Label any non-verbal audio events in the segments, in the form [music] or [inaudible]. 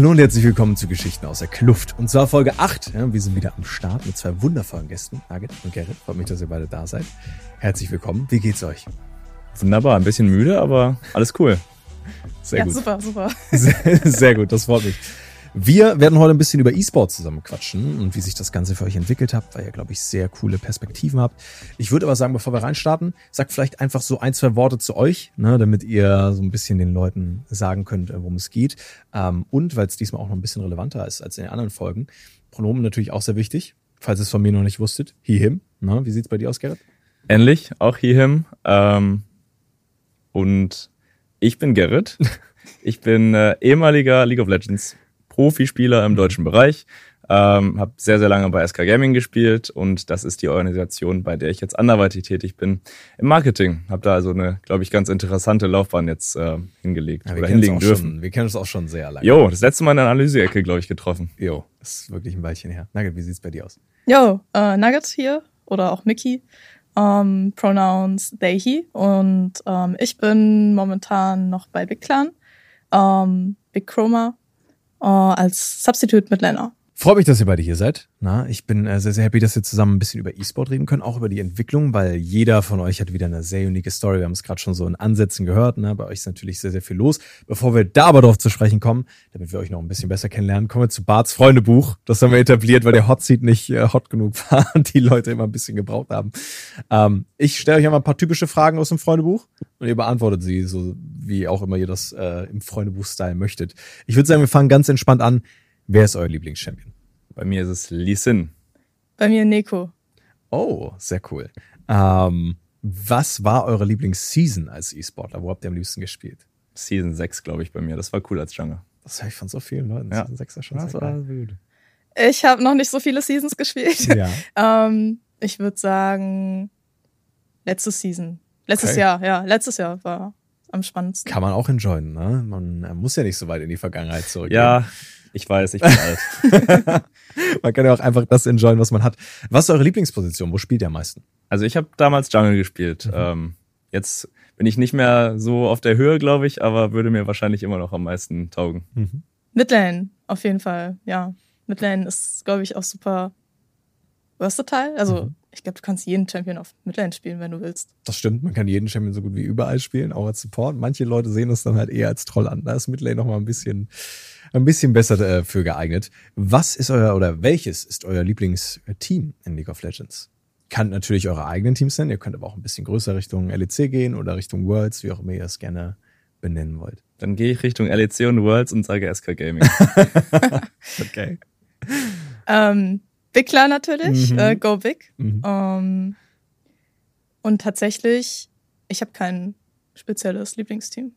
Hallo und herzlich willkommen zu Geschichten aus der Kluft. Und zwar Folge 8. Ja, wir sind wieder am Start mit zwei wundervollen Gästen, Nugget und Gerrit. Freut mich, dass ihr beide da seid. Herzlich willkommen. Wie geht's euch? Wunderbar, ein bisschen müde, aber alles cool. Sehr ja, gut. super, super. [laughs] Sehr, sehr gut, das freut mich. Wir werden heute ein bisschen über E-Sport zusammen quatschen und wie sich das Ganze für euch entwickelt hat, weil ihr, glaube ich, sehr coole Perspektiven habt. Ich würde aber sagen, bevor wir reinstarten, sagt vielleicht einfach so ein, zwei Worte zu euch, ne, damit ihr so ein bisschen den Leuten sagen könnt, worum es geht. Ähm, und weil es diesmal auch noch ein bisschen relevanter ist als in den anderen Folgen, Pronomen natürlich auch sehr wichtig, falls ihr es von mir noch nicht wusstet. He, him. Ne? Wie sieht's bei dir aus, Gerrit? Ähnlich, auch he, him. Ähm, und ich bin Gerrit. [laughs] Ich bin äh, ehemaliger League of Legends Profispieler im deutschen Bereich. Ähm, habe sehr, sehr lange bei SK Gaming gespielt und das ist die Organisation, bei der ich jetzt anderweitig tätig bin im Marketing. Habe da also eine, glaube ich, ganz interessante Laufbahn jetzt äh, hingelegt ja, oder hinlegen dürfen. Schon, wir kennen uns auch schon sehr lange. Jo, das letzte Mal in der Analyse-Ecke, glaube ich, getroffen. Jo, das ist wirklich ein Weilchen her. Nugget, wie sieht's bei dir aus? Jo, äh, Nugget hier oder auch Mickey. Ähm, Pronouns they, he. Und ähm, ich bin momentan noch bei Big Clan, ähm, Big Chroma äh, als Substitute mit Lena. Freut mich, dass ihr beide hier seid. Na, ich bin äh, sehr, sehr happy, dass wir zusammen ein bisschen über E-Sport reden können, auch über die Entwicklung, weil jeder von euch hat wieder eine sehr unique Story. Wir haben es gerade schon so in Ansätzen gehört. Ne? Bei euch ist natürlich sehr, sehr viel los. Bevor wir da aber drauf zu sprechen kommen, damit wir euch noch ein bisschen besser kennenlernen, kommen wir zu Barts Freundebuch. Das haben wir etabliert, weil der Hot Seat nicht äh, hot genug [laughs] war und die Leute immer ein bisschen gebraucht haben. Ähm, ich stelle euch einmal ein paar typische Fragen aus dem Freundebuch und ihr beantwortet sie, so wie auch immer ihr das äh, im Freundebuch-Style möchtet. Ich würde sagen, wir fangen ganz entspannt an. Wer ist euer Lieblingschampion? Bei mir ist es Lee Sin. Bei mir Neko. Oh, sehr cool. Ähm, was war eure Lieblingsseason als E-Sportler? Wo habt ihr am liebsten gespielt? Season 6, glaube ich, bei mir. Das war cool als Jungle. Das höre ich von so vielen Leuten. Ja. Season 6 ist schon das sehr war geil. gut. Ich habe noch nicht so viele Seasons gespielt. Ja. [laughs] ähm, ich würde sagen, letzte Season. Letztes Okay. Jahr, ja. Letztes Jahr war am spannendsten. Kann man auch enjoyen, ne? Man muss ja nicht so weit in die Vergangenheit zurückgehen. Ja, ich weiß, ich bin [laughs] alt. man kann ja auch einfach das enjoyen, was man hat. Was ist eure Lieblingsposition? Wo spielt ihr am meisten? Also ich habe damals Jungle gespielt. Mhm. Ähm, jetzt bin ich nicht mehr so auf der Höhe, glaube ich, aber würde mir wahrscheinlich immer noch am meisten taugen. Mhm. Midlane, auf jeden Fall, ja. Midlane ist, glaube ich, auch super versatile. Also, Mhm. ich glaube, du kannst jeden Champion auf Midlane spielen, wenn du willst. Das stimmt, man kann jeden Champion so gut wie überall spielen, auch als Support. Manche Leute sehen das dann halt eher als Troll an. Da ist Midlane noch mal ein bisschen, ein bisschen besser äh, für geeignet. Was ist euer oder welches ist euer Lieblingsteam in League of Legends? Kann natürlich eure eigenen Teams sein. Ihr könnt aber auch ein bisschen größer Richtung LEC gehen oder Richtung Worlds, wie auch immer ihr es gerne benennen wollt. Dann gehe ich Richtung LEC und Worlds und sage SK Gaming. [laughs] Okay. Ähm, Big Klar natürlich, Mhm. äh, Go Big. Mhm. Ähm, und tatsächlich, ich habe kein spezielles Lieblingsteam.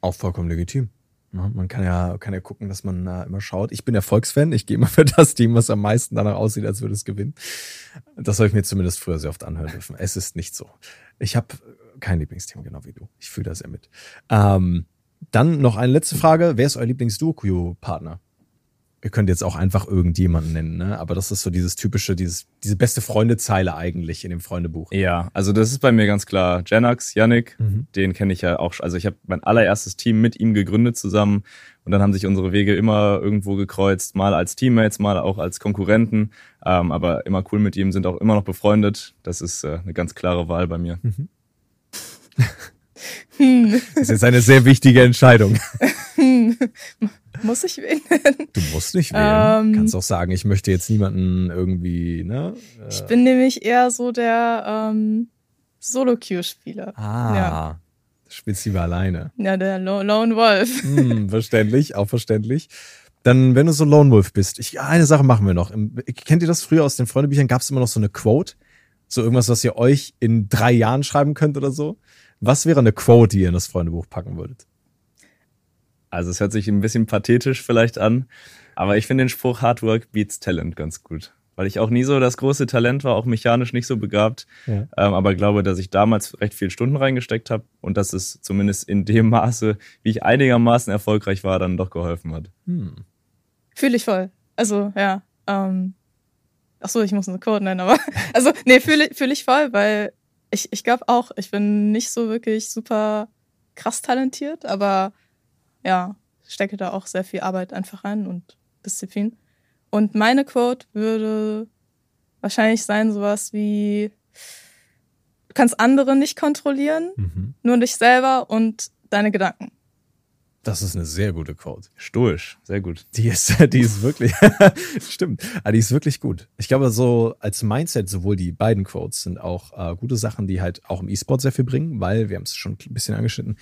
Auch vollkommen legitim. Ja, man kann ja, kann ja gucken, dass man äh, immer schaut. Ich bin Erfolgsfan. Ich gehe immer [laughs] für das Team, was am meisten danach aussieht, als würde es gewinnen. Das habe ich mir zumindest früher sehr oft anhören dürfen. Es ist nicht so. Ich habe kein Lieblingsteam, genau wie du. Ich fühle da sehr mit. Ähm, dann noch eine letzte Frage. Wer ist euer Lieblings-Duo-Partner? Ihr könnt jetzt auch einfach irgendjemanden nennen, ne? aber das ist so dieses typische, dieses, diese beste Freundezeile eigentlich in dem Freundebuch. ja, also das ist bei mir ganz klar. Janax, Yannick, Mhm. den kenne ich ja auch. schon. Also ich habe mein allererstes Team mit ihm gegründet zusammen und dann haben sich unsere Wege immer irgendwo gekreuzt, mal als Teammates, mal auch als Konkurrenten, ähm, aber immer cool mit ihm, sind auch immer noch befreundet. Das ist äh, eine ganz klare Wahl bei mir. Hm, [laughs] Das ist jetzt eine sehr wichtige Entscheidung. hm. [laughs] Muss ich nennen? Du musst nicht wählen. Ähm. Kannst auch sagen, ich möchte jetzt niemanden irgendwie, ne? Äh, Ich bin nämlich eher so der ähm, Solo-Queue-Spieler. Ah, Ja. spielst lieber alleine. Ja, der Lo Lone Wolf. [laughs] Hm, verständlich, auch verständlich. Dann, wenn du so Lone Wolf bist, ich, eine Sache machen wir noch. Im, kennt ihr das früher aus den Freundebüchern? Gab es immer noch so eine Quote? So irgendwas, was ihr euch in drei Jahren schreiben könnt oder so? Was wäre eine Quote, die ihr in das Freundebuch packen würdet? Also es hört sich ein bisschen pathetisch vielleicht an, aber ich finde den Spruch Hard Work beats Talent ganz gut. Weil ich auch nie so das große Talent war, auch mechanisch nicht so begabt, Ja. ähm, aber glaube, dass ich damals recht viel Stunden reingesteckt habe und dass es zumindest in dem Maße, wie ich einigermaßen erfolgreich war, dann doch geholfen hat. Hm. Fühle ich voll. Also, ja. Ähm, ach so, ich muss eine Code nennen, aber [laughs] also nee, fühle fühl ich voll, weil ich, ich glaube auch, ich bin nicht so wirklich super krass talentiert, aber ja, stecke da auch sehr viel Arbeit einfach rein und Disziplin. Und meine Quote würde wahrscheinlich sein sowas wie, du kannst andere nicht kontrollieren, Mhm. nur dich selber und deine Gedanken. Das ist eine sehr gute Quote. Stoisch, sehr gut. Die ist, [laughs] die ist wirklich, [laughs] stimmt, aber die ist wirklich gut. Ich glaube, so als Mindset, sowohl die beiden Quotes sind auch äh, gute Sachen, die halt auch im E-Sport sehr viel bringen, weil wir haben es schon ein bisschen angeschnitten.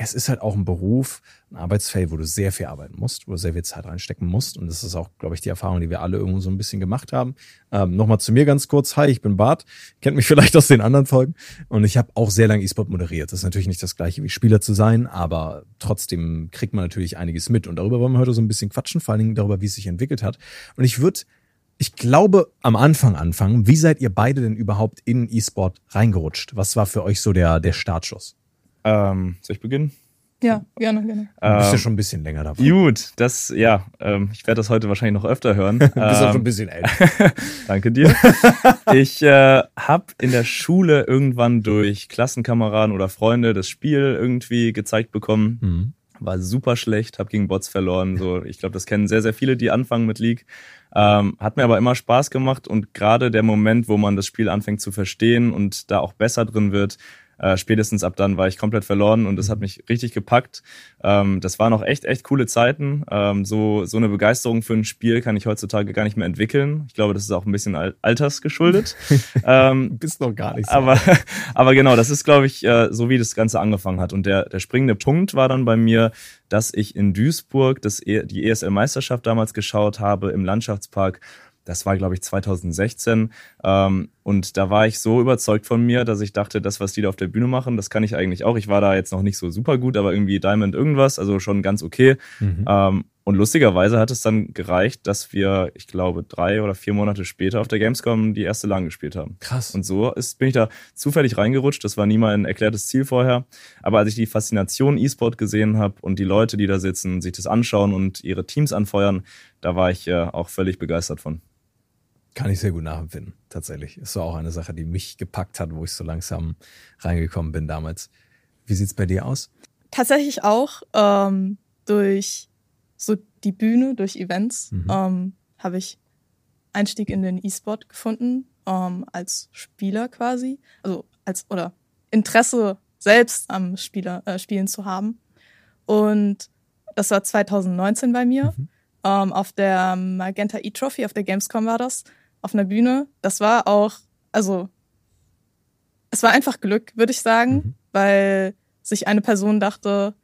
Es ist halt auch ein Beruf, ein Arbeitsfeld, wo du sehr viel arbeiten musst, wo du sehr viel Zeit reinstecken musst. Und das ist auch, glaube ich, die Erfahrung, die wir alle irgendwo so ein bisschen gemacht haben. Ähm, Nochmal zu mir ganz kurz. Hi, ich bin Bart. Kennt mich [laughs] vielleicht aus den anderen Folgen. Und ich habe auch sehr lange E-Sport moderiert. Das ist natürlich nicht das gleiche wie Spieler zu sein, aber trotzdem kriegt man natürlich einiges mit. Und darüber wollen wir heute so ein bisschen quatschen, vor allen Dingen darüber, wie es sich entwickelt hat. Und ich würde, ich glaube, am Anfang anfangen. Wie seid ihr beide denn überhaupt in E-Sport reingerutscht? Was war für euch so der, der Startschuss? Ähm, soll ich beginnen? Ja, gerne, gerne. Du bist ja Ähm, schon ein bisschen länger dabei. Gut, das, ja, ähm, ich werde das heute wahrscheinlich noch öfter hören. [laughs] Du bist auch schon ein Ähm, bisschen älter. [laughs] Danke dir. [laughs] Ich äh, habe in der Schule irgendwann durch Klassenkameraden oder Freunde das Spiel irgendwie gezeigt bekommen. Mhm. War super schlecht, habe gegen Bots verloren. So, ich glaube, das kennen sehr, sehr viele, die anfangen mit League. Ähm, hat mir aber immer Spaß gemacht und gerade der Moment, wo man das Spiel anfängt zu verstehen und da auch besser drin wird, äh, spätestens ab dann war ich komplett verloren und das hat mich richtig gepackt. Ähm, das waren auch echt, echt coole Zeiten. Ähm, so, so eine Begeisterung für ein Spiel kann ich heutzutage gar nicht mehr entwickeln. Ich glaube, das ist auch ein bisschen al altersgeschuldet. [laughs] ähm, Du bist noch gar nicht so. aber, [laughs] aber genau, das ist, glaube ich, äh, so wie das Ganze angefangen hat. Und der, der springende Punkt war dann bei mir, dass ich in Duisburg das, E- die ESL-Meisterschaft damals geschaut habe im Landschaftspark. Das war, glaube ich, 2016. Ähm, und da war ich so überzeugt von mir, dass ich dachte, das, was die da auf der Bühne machen, das kann ich eigentlich auch. Ich war da jetzt noch nicht so super gut, aber irgendwie Diamond irgendwas, also schon ganz okay. Mhm. Ähm, und lustigerweise hat es dann gereicht, dass wir, ich glaube, drei oder vier Monate später auf der Gamescom die erste LAN gespielt haben. Krass. Und so ist, bin ich da zufällig reingerutscht. Das war nie mal ein erklärtes Ziel vorher. Aber als ich die Faszination E-Sport gesehen habe und die Leute, die da sitzen, sich das anschauen und ihre Teams anfeuern, da war ich äh, auch völlig begeistert von. Kann ich sehr gut nachempfinden, tatsächlich. Ist so auch eine Sache, die mich gepackt hat, wo ich so langsam reingekommen bin damals. Wie sieht's bei dir aus? Tatsächlich auch ähm, durch so die Bühne, durch Events, Mhm. ähm, habe ich Einstieg in den E-Sport gefunden, ähm, als Spieler quasi. Also als oder Interesse selbst am Spieler, äh, Spielen zu haben. Und das war 2019 bei mir. Mhm. Ähm, auf der Magenta E-Trophy, auf der Gamescom war das, auf einer Bühne. Das war auch, also es war einfach Glück, würde ich sagen, Mhm. weil sich eine Person dachte,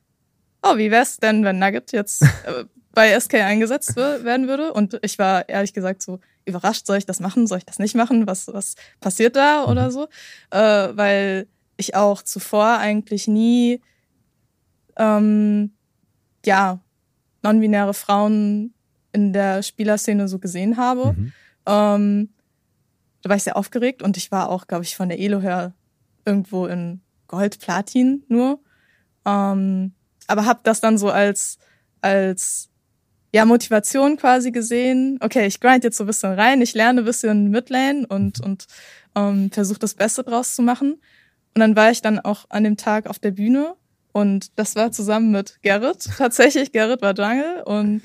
oh, wie wär's denn, wenn Nugget jetzt [laughs] äh, bei SK eingesetzt wer- werden würde? Und ich war ehrlich gesagt so überrascht, soll ich das machen, soll ich das nicht machen? Was, was passiert da oder so? Äh, weil ich auch zuvor eigentlich nie, ähm, ja, non-binäre Frauen in der Spielerszene so gesehen habe. Mhm. Ähm, da war ich sehr aufgeregt und ich war auch, glaube ich, von der Elo her irgendwo in Gold, Platin nur. Ähm, aber habe das dann so als, als ja, Motivation quasi gesehen. Okay, ich grind jetzt so ein bisschen rein, ich lerne ein bisschen Midlane und, und ähm, versuche das Beste draus zu machen. Und dann war ich dann auch an dem Tag auf der Bühne und das war zusammen mit Gerrit. Tatsächlich, Gerrit war Jungle und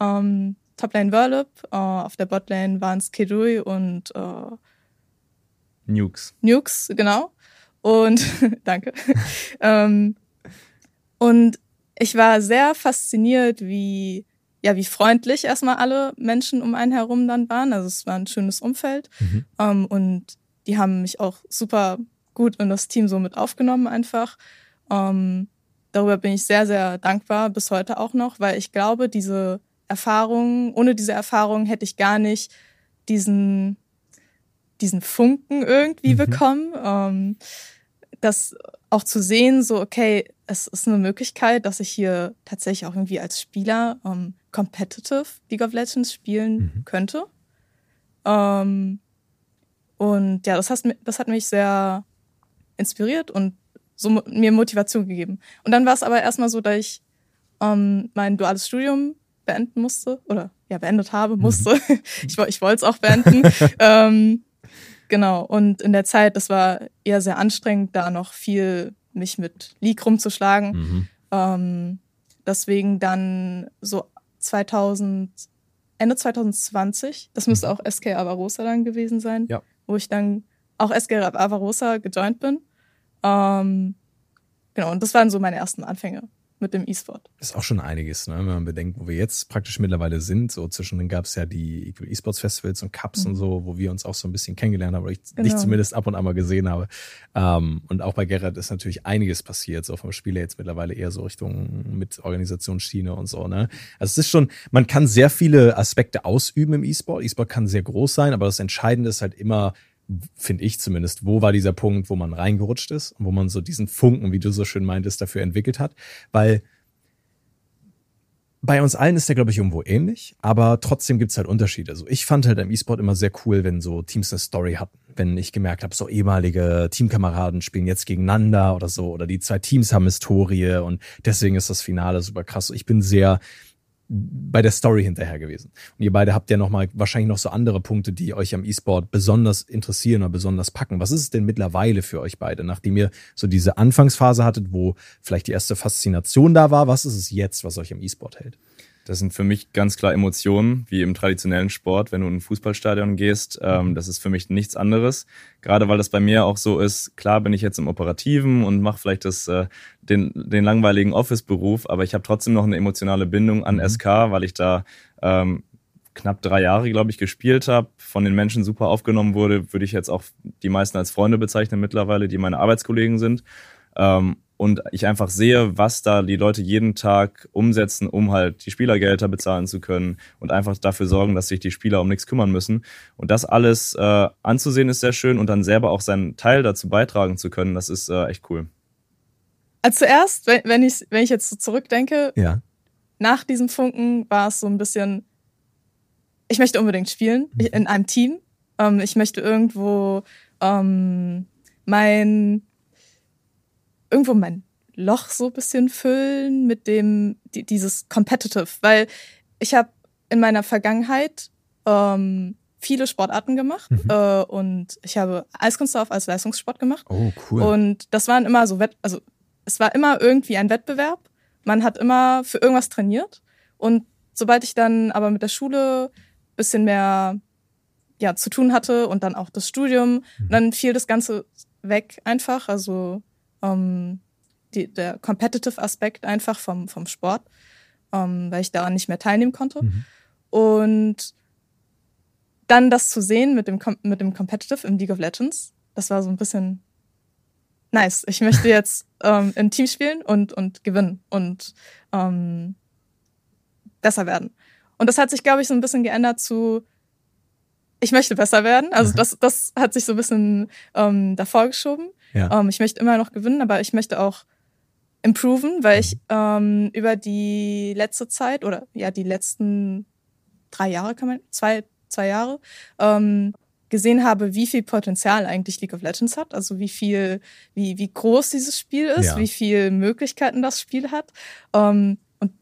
ähm, Toplane Verlip, äh, auf der Botlane waren es Kedui und äh, Nukes. Nukes, genau. Und [laughs] danke. [laughs] ähm, und ich war sehr fasziniert, wie ja, wie freundlich erstmal alle Menschen um einen herum dann waren. Also es war ein schönes Umfeld. Mhm. Ähm, und die haben mich auch super gut in das Team so mit aufgenommen einfach. Ähm, darüber bin ich sehr, sehr dankbar, bis heute auch noch, weil ich glaube, diese Erfahrung, ohne diese Erfahrung hätte ich gar nicht diesen, diesen Funken irgendwie Mhm. bekommen. Ähm, das auch zu sehen, so, okay, es ist eine Möglichkeit, dass ich hier tatsächlich auch irgendwie als Spieler ähm, competitive League of Legends spielen Mhm. könnte. Ähm, und ja, das, hast, mi- das hat mich sehr inspiriert und so mir Motivation gegeben. Und dann war es aber erstmal so, dass ich ähm, mein duales Studium beenden musste oder ja, beendet habe, musste. [laughs] ich woll- ich wollte es auch beenden. [laughs] ähm, genau. Und in der Zeit, das war eher sehr anstrengend, da noch viel mich mit League rumzuschlagen. Mhm. Ähm, deswegen dann so 2000, Ende 2020, das müsste auch SK Avarosa dann gewesen sein, Ja. wo ich dann auch SK Avarosa gejoint bin. Ähm, genau, und das waren so meine ersten Anfänge mit dem E-Sport. ist auch schon einiges, ne? wenn man bedenkt, wo wir jetzt praktisch mittlerweile sind. So zwischendrin gab es ja die E-Sports Festivals und Cups Mhm. und so, wo wir uns auch so ein bisschen kennengelernt haben, oder ich Genau. dich zumindest ab und an mal gesehen habe. Ähm, und auch bei Gerhard ist natürlich einiges passiert, so vom Spiel her jetzt mittlerweile eher so Richtung mit Organisationsschiene und so. Ne? Also es ist schon, man kann sehr viele Aspekte ausüben im E-Sport. E-Sport kann sehr groß sein, aber das Entscheidende ist halt immer, finde ich zumindest, wo war dieser Punkt, wo man reingerutscht ist und wo man so diesen Funken, wie du so schön meintest, dafür entwickelt hat. Weil bei uns allen ist der, glaube ich, irgendwo ähnlich, aber trotzdem gibt's halt Unterschiede. Also ich fand halt im E-Sport immer sehr cool, wenn so Teams eine Story hatten. Wenn ich gemerkt habe, so ehemalige Teamkameraden spielen jetzt gegeneinander oder so, oder die zwei Teams haben Historie und deswegen ist das Finale super krass. Ich bin sehr bei der Story hinterher gewesen. Und ihr beide habt ja noch mal wahrscheinlich noch so andere Punkte, die euch am E-Sport besonders interessieren oder besonders packen. Was ist es denn mittlerweile für euch beide, nachdem ihr so diese Anfangsphase hattet, wo vielleicht die erste Faszination da war? Was ist es jetzt, was euch am E-Sport hält? Das sind für mich ganz klar Emotionen, wie im traditionellen Sport, wenn du in ein Fußballstadion gehst. Ähm, das ist für mich nichts anderes. Gerade weil das bei mir auch so ist, klar bin ich jetzt im Operativen und mache vielleicht das, äh, den, den langweiligen Office-Beruf, aber ich habe trotzdem noch eine emotionale Bindung an Mhm. SK, weil ich da ähm, knapp drei Jahre, glaube ich, gespielt habe, von den Menschen super aufgenommen wurde, würde ich jetzt auch die meisten als Freunde bezeichnen mittlerweile, die meine Arbeitskollegen sind. Ähm, und ich einfach sehe, was da die Leute jeden Tag umsetzen, um halt die Spielergelder bezahlen zu können und einfach dafür sorgen, dass sich die Spieler um nichts kümmern müssen. Und das alles äh, anzusehen ist sehr schön und dann selber auch seinen Teil dazu beitragen zu können, das ist äh, echt cool. Also zuerst, wenn, wenn, ich, wenn ich jetzt so zurückdenke, Ja. nach diesem Funken war es so ein bisschen, ich möchte unbedingt spielen ich- in einem Team. Ähm, ich möchte irgendwo ähm, mein irgendwo mein Loch so ein bisschen füllen mit dem die, dieses Competitive, weil ich habe in meiner Vergangenheit ähm, viele Sportarten gemacht Mhm. äh, und ich habe Eiskunstlauf als Leistungssport gemacht. Oh, cool. Und das waren immer so Wett also es war immer irgendwie ein Wettbewerb. Man hat immer für irgendwas trainiert. Und sobald ich dann aber mit der Schule bisschen mehr ja, zu tun hatte und dann auch das Studium, Mhm. dann fiel das Ganze weg einfach. Also ähm, die, der competitive Aspekt einfach vom, vom Sport, ähm, weil ich daran nicht mehr teilnehmen konnte. Mhm. Und dann das zu sehen mit dem, mit dem Competitive im League of Legends, das war so ein bisschen nice. Ich möchte [laughs] jetzt ähm, im Team spielen und, und gewinnen und ähm, besser werden. Und das hat sich, glaube ich, so ein bisschen geändert zu, ich möchte besser werden. Also Mhm. das, das hat sich so ein bisschen ähm, davor geschoben. ja. Ähm, ich möchte immer noch gewinnen, aber ich möchte auch improven, weil ich Mhm. ähm, über die letzte Zeit oder ja die letzten drei Jahre kann man zwei zwei Jahre ähm, gesehen habe, wie viel Potenzial eigentlich League of Legends hat, also wie viel wie wie groß dieses Spiel ist, Ja. wie viel Möglichkeiten das Spiel hat ähm, und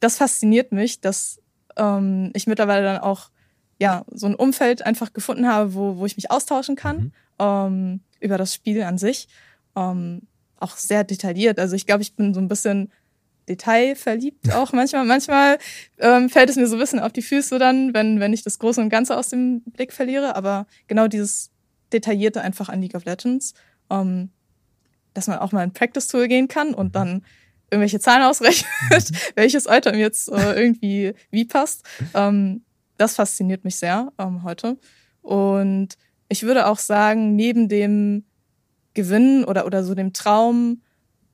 das fasziniert mich, dass ähm, ich mittlerweile dann auch ja so ein Umfeld einfach gefunden habe, wo wo ich mich austauschen kann Mhm. ähm, über das Spiel an sich. Ähm, auch sehr detailliert. Also ich glaube, ich bin so ein bisschen detailverliebt [laughs] auch manchmal. Manchmal ähm, fällt es mir so ein bisschen auf die Füße dann, wenn, wenn ich das Große und Ganze aus dem Blick verliere. Aber genau dieses Detaillierte einfach an League of Legends, ähm, dass man auch mal in Practice-Tool gehen kann und dann irgendwelche Zahlen ausrechnet, [laughs] welches Item jetzt äh, irgendwie wie passt. Ähm, das fasziniert mich sehr ähm, heute. Und ich würde auch sagen, neben dem Gewinnen oder, oder so dem Traum,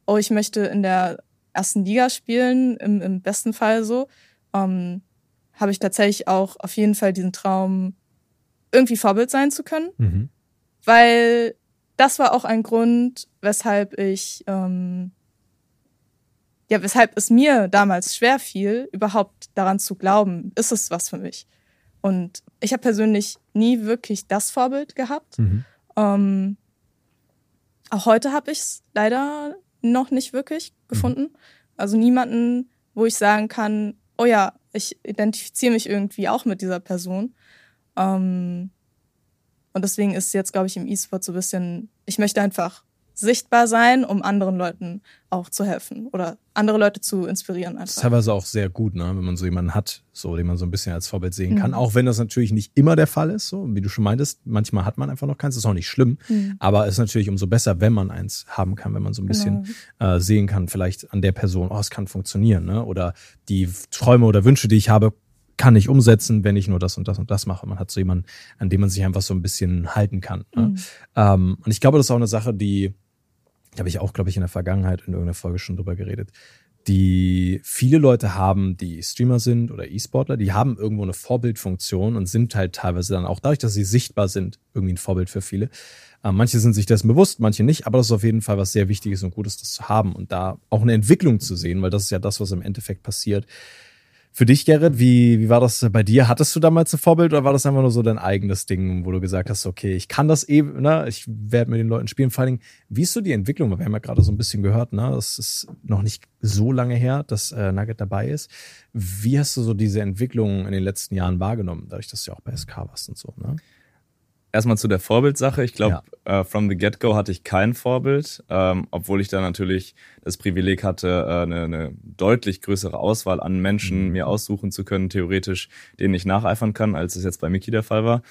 oh, ich möchte in der ersten Liga spielen, im, im besten Fall so, ähm, habe ich tatsächlich auch auf jeden Fall diesen Traum, irgendwie Vorbild sein zu können Mhm. weil das war auch ein Grund, weshalb ich, ähm, ja, weshalb es mir damals schwer fiel, überhaupt daran zu glauben, ist es was für mich. Und ich habe persönlich nie wirklich das Vorbild gehabt. Mhm. Ähm, auch heute habe ich es leider noch nicht wirklich gefunden. Also niemanden, wo ich sagen kann, oh ja, ich identifiziere mich irgendwie auch mit dieser Person. Ähm, und deswegen ist jetzt, glaube ich, im E-Sport so ein bisschen, ich möchte einfach sichtbar sein, um anderen Leuten auch zu helfen oder andere Leute zu inspirieren. Einfach. Das ist teilweise auch sehr gut, ne? wenn man so jemanden hat, so den man so ein bisschen als Vorbild sehen kann. Mhm. Auch wenn das natürlich nicht immer der Fall ist, so wie du schon meintest, manchmal hat man einfach noch keins, das ist auch nicht schlimm. Mhm. Aber es ist natürlich umso besser, wenn man eins haben kann, wenn man so ein bisschen genau. äh, sehen kann, vielleicht an der Person, oh, es kann funktionieren, ne? Oder die Träume oder Wünsche, die ich habe, kann ich umsetzen, wenn ich nur das und das und das mache. Man hat so jemanden, an dem man sich einfach so ein bisschen halten kann. Ne? Mhm. Ähm, und ich glaube, das ist auch eine Sache, die da habe ich auch, glaube ich, in der Vergangenheit in irgendeiner Folge schon drüber geredet, die viele Leute haben, die Streamer sind oder E-Sportler, die haben irgendwo eine Vorbildfunktion und sind halt teilweise dann auch dadurch, dass sie sichtbar sind, irgendwie ein Vorbild für viele. Äh, manche sind sich dessen bewusst, manche nicht, aber das ist auf jeden Fall was sehr Wichtiges und Gutes, das zu haben und da auch eine Entwicklung zu sehen, weil das ist ja das, was im Endeffekt passiert. Für dich, Gerrit, wie, wie war das bei dir? Hattest du damals ein Vorbild oder war das einfach nur so dein eigenes Ding, wo du gesagt hast, okay, ich kann das eben, ne? ich werde mit den Leuten spielen. Vor allen Dingen, wie ist so die Entwicklung? Wir haben ja gerade so ein bisschen gehört, ne? das ist noch nicht so lange her, dass äh, Nugget dabei ist. Wie hast du so diese Entwicklung in den letzten Jahren wahrgenommen, dadurch, dass du ja auch bei SK warst und so? Ne? Erstmal zu der Vorbildsache. Ich glaube, ja. äh, from the get-go hatte ich kein Vorbild, ähm, obwohl ich da natürlich das Privileg hatte, äh, eine, eine deutlich größere Auswahl an Menschen mhm. mir aussuchen zu können, theoretisch, denen ich nacheifern kann, als es jetzt bei Mickey der Fall war.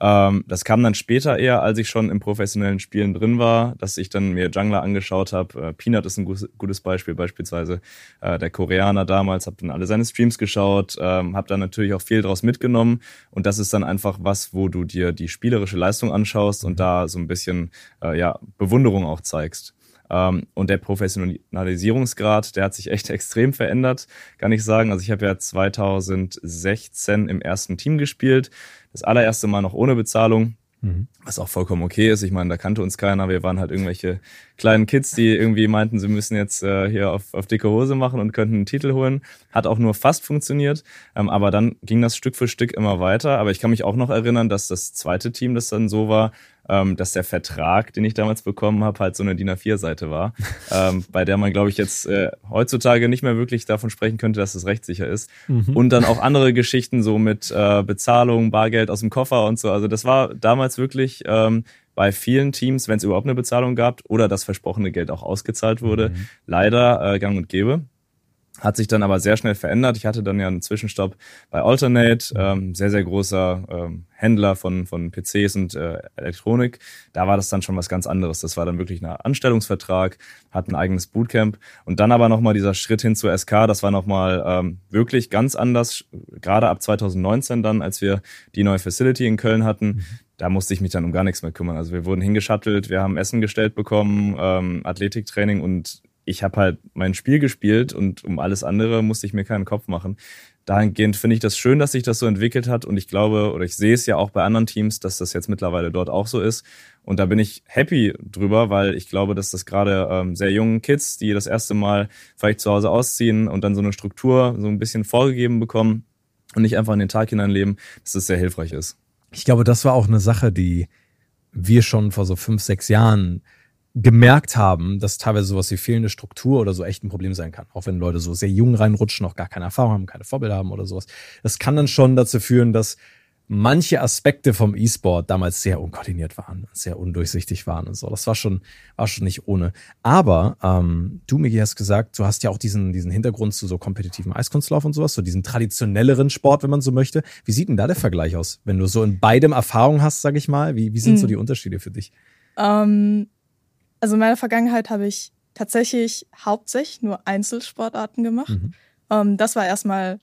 Ähm, das kam dann später eher, als ich schon im professionellen Spielen drin war, dass ich dann mir Jungler angeschaut habe. Äh, Peanut ist ein gutes Beispiel, beispielsweise äh, der Koreaner damals, habe dann alle seine Streams geschaut, ähm, habe dann natürlich auch viel draus mitgenommen und das ist dann einfach was, wo du dir die spielerische Leistung anschaust und da so ein bisschen äh, ja Bewunderung auch zeigst. Ähm, und der Professionalisierungsgrad, der hat sich echt [laughs] extrem verändert, kann ich sagen. Also ich habe ja 2016 im ersten Team gespielt. Das allererste Mal noch ohne Bezahlung. Mhm. Was auch vollkommen okay ist. Ich meine, da kannte uns keiner. Wir waren halt irgendwelche kleinen Kids, die irgendwie meinten, sie müssen jetzt äh, hier auf, auf dicke Hose machen und könnten einen Titel holen. Hat auch nur fast funktioniert. Ähm, aber dann ging das Stück für Stück immer weiter. Aber ich kann mich auch noch erinnern, dass das zweite Team, das dann so war, ähm, dass der Vertrag, den ich damals bekommen habe, halt so eine DIN A4-Seite war, [laughs] ähm, bei der man, glaube ich, jetzt äh, heutzutage nicht mehr wirklich davon sprechen könnte, dass es rechtssicher ist. Mhm. Und dann auch andere Geschichten so mit äh, Bezahlung, Bargeld aus dem Koffer und so. Also das war damals wirklich ähm, bei vielen Teams, wenn es überhaupt eine Bezahlung gab oder das versprochene Geld auch ausgezahlt wurde, mhm. leider äh, gang und gäbe. Hat sich dann aber sehr schnell verändert. Ich hatte dann ja einen Zwischenstopp bei Alternate, ähm, sehr, sehr großer ähm, Händler von, von PCs und äh, Elektronik. Da war das dann schon was ganz anderes. Das war dann wirklich ein Anstellungsvertrag, hat ein eigenes Bootcamp. Und dann aber nochmal dieser Schritt hin zur SK, das war nochmal ähm, wirklich ganz anders. Gerade ab 2019 dann, als wir die neue Facility in Köln hatten, mhm. da musste ich mich dann um gar nichts mehr kümmern. Also wir wurden hingeschattelt, wir haben Essen gestellt bekommen, ähm, Athletiktraining und ich habe halt mein Spiel gespielt und um alles andere musste ich mir keinen Kopf machen. Dahingehend finde ich das schön, dass sich das so entwickelt hat und ich glaube oder ich sehe es ja auch bei anderen Teams, dass das jetzt mittlerweile dort auch so ist. Und da bin ich happy drüber, weil ich glaube, dass das gerade ähm, sehr jungen Kids, die das erste Mal vielleicht zu Hause ausziehen und dann so eine Struktur so ein bisschen vorgegeben bekommen und nicht einfach in den Tag hineinleben, dass das sehr hilfreich ist. Ich glaube, das war auch eine Sache, die wir schon vor so fünf, sechs Jahren gemerkt haben, dass teilweise sowas wie fehlende Struktur oder so echt ein Problem sein kann. Auch wenn Leute so sehr jung reinrutschen, noch gar keine Erfahrung haben, keine Vorbilder haben oder sowas. Das kann dann schon dazu führen, dass manche Aspekte vom E-Sport damals sehr unkoordiniert waren, sehr undurchsichtig waren und so. Das war schon, war schon nicht ohne. Aber ähm, du, Miki, hast gesagt, du hast ja auch diesen, diesen Hintergrund zu so kompetitiven Eiskunstlauf und sowas, so diesen traditionelleren Sport, wenn man so möchte. Wie sieht denn da der Vergleich aus, wenn du so in beidem Erfahrung hast, sag ich mal? Wie, wie sind mhm. so die Unterschiede für dich? Ähm, also in meiner Vergangenheit habe ich tatsächlich hauptsächlich nur Einzelsportarten gemacht. Mhm. Ähm, das war erstmal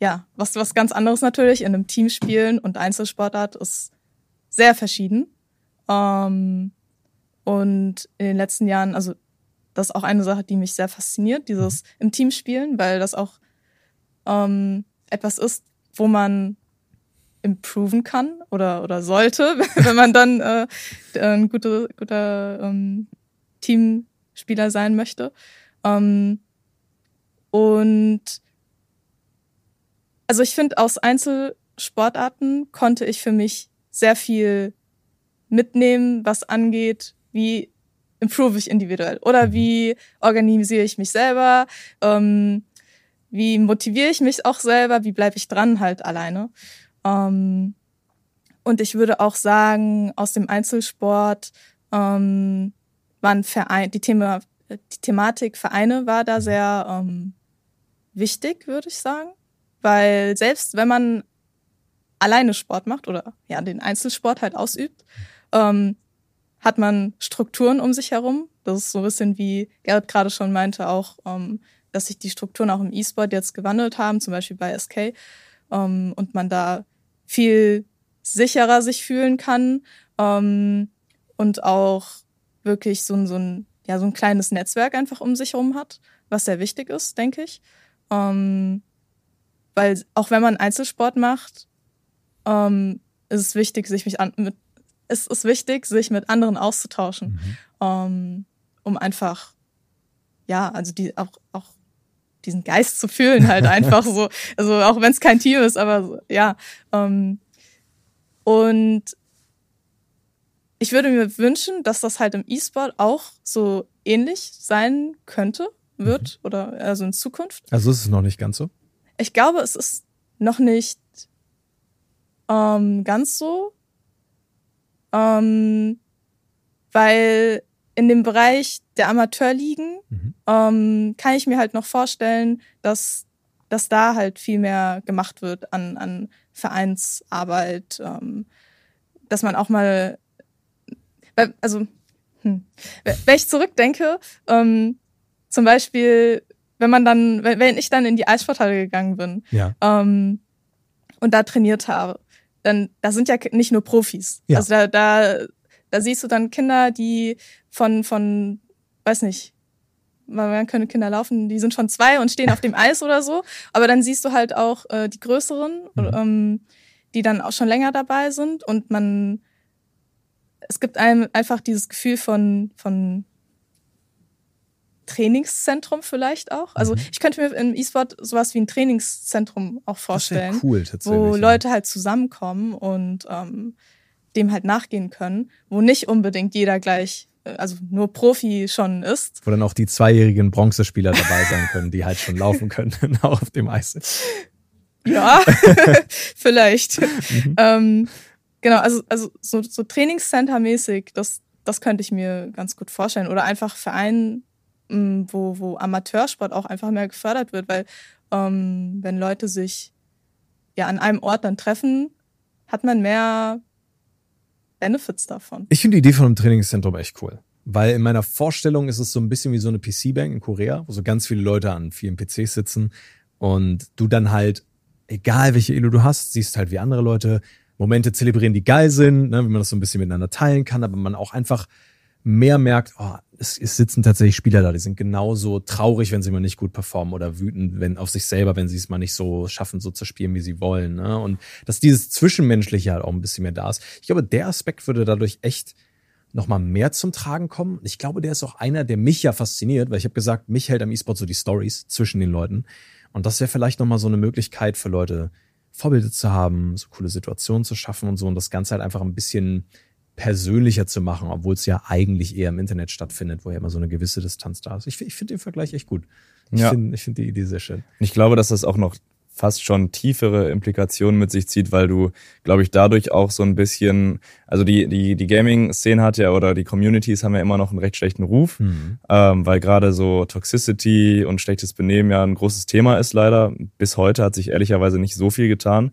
ja was was ganz anderes natürlich. In einem Team spielen und Einzelsportart ist sehr verschieden. Ähm, und in den letzten Jahren, also das ist auch eine Sache, die mich sehr fasziniert, dieses mhm. im Team spielen, weil das auch ähm, etwas ist, wo man improven kann oder, oder sollte, [laughs] wenn man dann äh, ein guter, guter ähm, Teamspieler sein möchte. Ähm, und also ich finde, aus Einzelsportarten konnte ich für mich sehr viel mitnehmen, was angeht, wie improve ich individuell oder mhm. wie organisiere ich mich selber, ähm, wie motiviere ich mich auch selber, wie bleibe ich dran halt alleine. Ähm, und ich würde auch sagen, aus dem Einzelsport ähm, waren Verein, die, Thema, die Thematik Vereine war da sehr ähm, wichtig, würde ich sagen. Weil selbst wenn man alleine Sport macht oder ja, den Einzelsport halt ausübt, ähm, hat man Strukturen um sich herum. Das ist so ein bisschen wie Gerrit gerade schon meinte, auch, ähm, dass sich die Strukturen auch im E-Sport jetzt gewandelt haben, zum Beispiel bei SK, ähm, und man da viel sicherer sich fühlen kann ähm, und auch wirklich so, ein so, ein, ja, so ein kleines Netzwerk einfach um sich herum hat, was sehr wichtig ist, denke ich. Ähm, weil auch wenn man Einzelsport macht, ähm, ist es wichtig, sich mich an, mit, ist es wichtig, sich mit anderen auszutauschen, mhm. ähm, um einfach, ja, also die auch, auch diesen Geist zu fühlen, halt [laughs] einfach so. Also auch wenn es kein Team ist, aber so, ja. Ähm, und ich würde mir wünschen, dass das halt im E-Sport auch so ähnlich sein könnte, wird mhm. oder also in Zukunft. Also ist es noch nicht ganz so? Ich glaube, es ist noch nicht ähm, ganz so, ähm, weil in dem Bereich der Amateurligen mhm. ähm, kann ich mir halt noch vorstellen, dass, dass da halt viel mehr gemacht wird an, an Vereinsarbeit, ähm, dass man auch mal, also, hm, wenn ich zurückdenke, ähm, zum Beispiel, wenn man dann, wenn ich dann in die Eissporthalle gegangen bin ja. ähm, und da trainiert habe, dann da sind ja nicht nur Profis. Ja. Also da, da, da siehst du dann Kinder, die von, von, weiß nicht, man können Kinder laufen, die sind schon zwei und stehen auf dem Eis oder so. Aber dann siehst du halt auch äh, die größeren, mhm. ähm, die dann auch schon länger dabei sind und man, es gibt einem einfach dieses Gefühl von, von Trainingszentrum vielleicht auch. Also mhm. ich könnte mir im E-Sport sowas wie ein Trainingszentrum auch vorstellen, das cool, tatsächlich, wo Leute halt zusammenkommen und ähm, dem halt nachgehen können, wo nicht unbedingt jeder gleich, äh, also nur Profi schon ist. Wo dann auch die zweijährigen Bronzespieler dabei sein können, die halt schon laufen [laughs] können, auch [laughs] auf dem Eis. Ja, [laughs] vielleicht. Mhm. Ähm, genau, also, also so, so Trainingscenter-mäßig, das, das könnte ich mir ganz gut vorstellen. Oder einfach Vereinen, wo, wo Amateursport auch einfach mehr gefördert wird, weil ähm, wenn Leute sich ja an einem Ort dann treffen, hat man mehr Benefits davon. Ich finde die Idee von einem Trainingszentrum echt cool. Weil in meiner Vorstellung ist es so ein bisschen wie so eine PC-Bank in Korea, wo so ganz viele Leute an vielen PCs sitzen und du dann halt, egal welche Elo du hast, siehst halt wie andere Leute Momente zelebrieren, die geil sind, ne, wie man das so ein bisschen miteinander teilen kann, aber man auch einfach mehr merkt, oh, es, es sitzen tatsächlich Spieler da, die sind genauso traurig, wenn sie mal nicht gut performen oder wütend wenn, auf sich selber, wenn sie es mal nicht so schaffen, so zu spielen, wie sie wollen. Ne? Und dass dieses Zwischenmenschliche halt auch ein bisschen mehr da ist. Ich glaube, der Aspekt würde dadurch echt nochmal mehr zum Tragen kommen. Ich glaube, der ist auch einer, der mich ja fasziniert, weil ich habe gesagt, mich hält am E-Sport so die Stories zwischen den Leuten. Und das wäre vielleicht nochmal so eine Möglichkeit für Leute, Vorbilder zu haben, so coole Situationen zu schaffen und so und das Ganze halt einfach ein bisschen persönlicher zu machen, obwohl es ja eigentlich eher im Internet stattfindet, wo ja immer so eine gewisse Distanz da ist. Ich, ich finde den Vergleich echt gut. Ich ja. finde find die Idee sehr schön. Ich glaube, dass das auch noch fast schon tiefere Implikationen mit sich zieht, weil du, glaube ich, dadurch auch so ein bisschen, also die, die, die Gaming-Szene hat ja oder die Communities haben ja immer noch einen recht schlechten Ruf, mhm. ähm, weil gerade so Toxicity und schlechtes Benehmen ja ein großes Thema ist leider. Bis heute hat sich ehrlicherweise nicht so viel getan.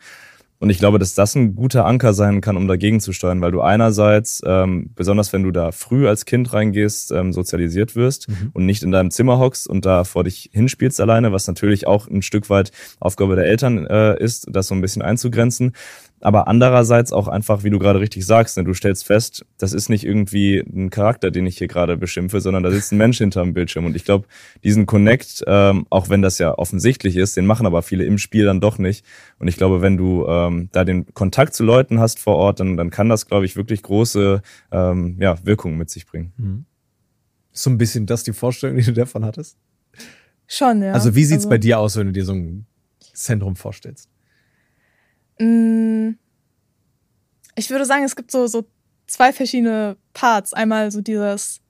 Und ich glaube, dass das ein guter Anker sein kann, um dagegen zu steuern, weil du einerseits, ähm, besonders wenn du da früh als Kind reingehst, ähm, sozialisiert wirst mhm. und nicht in deinem Zimmer hockst und da vor dich hinspielst alleine, was natürlich auch ein Stück weit Aufgabe der Eltern äh, ist, das so ein bisschen einzugrenzen aber andererseits auch einfach, wie du gerade richtig sagst, ne, du stellst fest, das ist nicht irgendwie ein Charakter, den ich hier gerade beschimpfe, sondern da sitzt ein Mensch hinterm Bildschirm. Und ich glaube, diesen Connect, ähm, auch wenn das ja offensichtlich ist, den machen aber viele im Spiel dann doch nicht. Und ich glaube, wenn du ähm, da den Kontakt zu Leuten hast vor Ort, dann, dann kann das, glaube ich, wirklich große ähm, ja, Wirkungen mit sich bringen. Mhm. So ein bisschen das die Vorstellung, die du davon hattest? Schon, ja. Also wie sieht's also, bei dir aus, wenn du dir so ein Zentrum vorstellst? Mm, ich würde sagen, es gibt so, so zwei verschiedene Parts. Einmal so dieses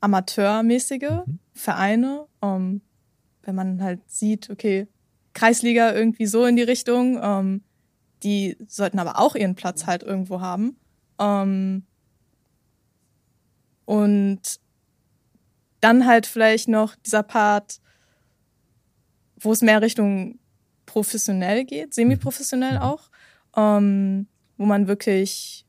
Amateurmäßige, mhm. Vereine, um, ähm, wenn man halt sieht, okay, Kreisliga irgendwie so in die Richtung, um, ähm, die sollten aber auch ihren Platz halt irgendwo haben. Um, ähm, und dann halt vielleicht noch dieser Part, wo es mehr Richtung professionell geht, semi-professionell mhm. auch, ähm, wo man wirklich,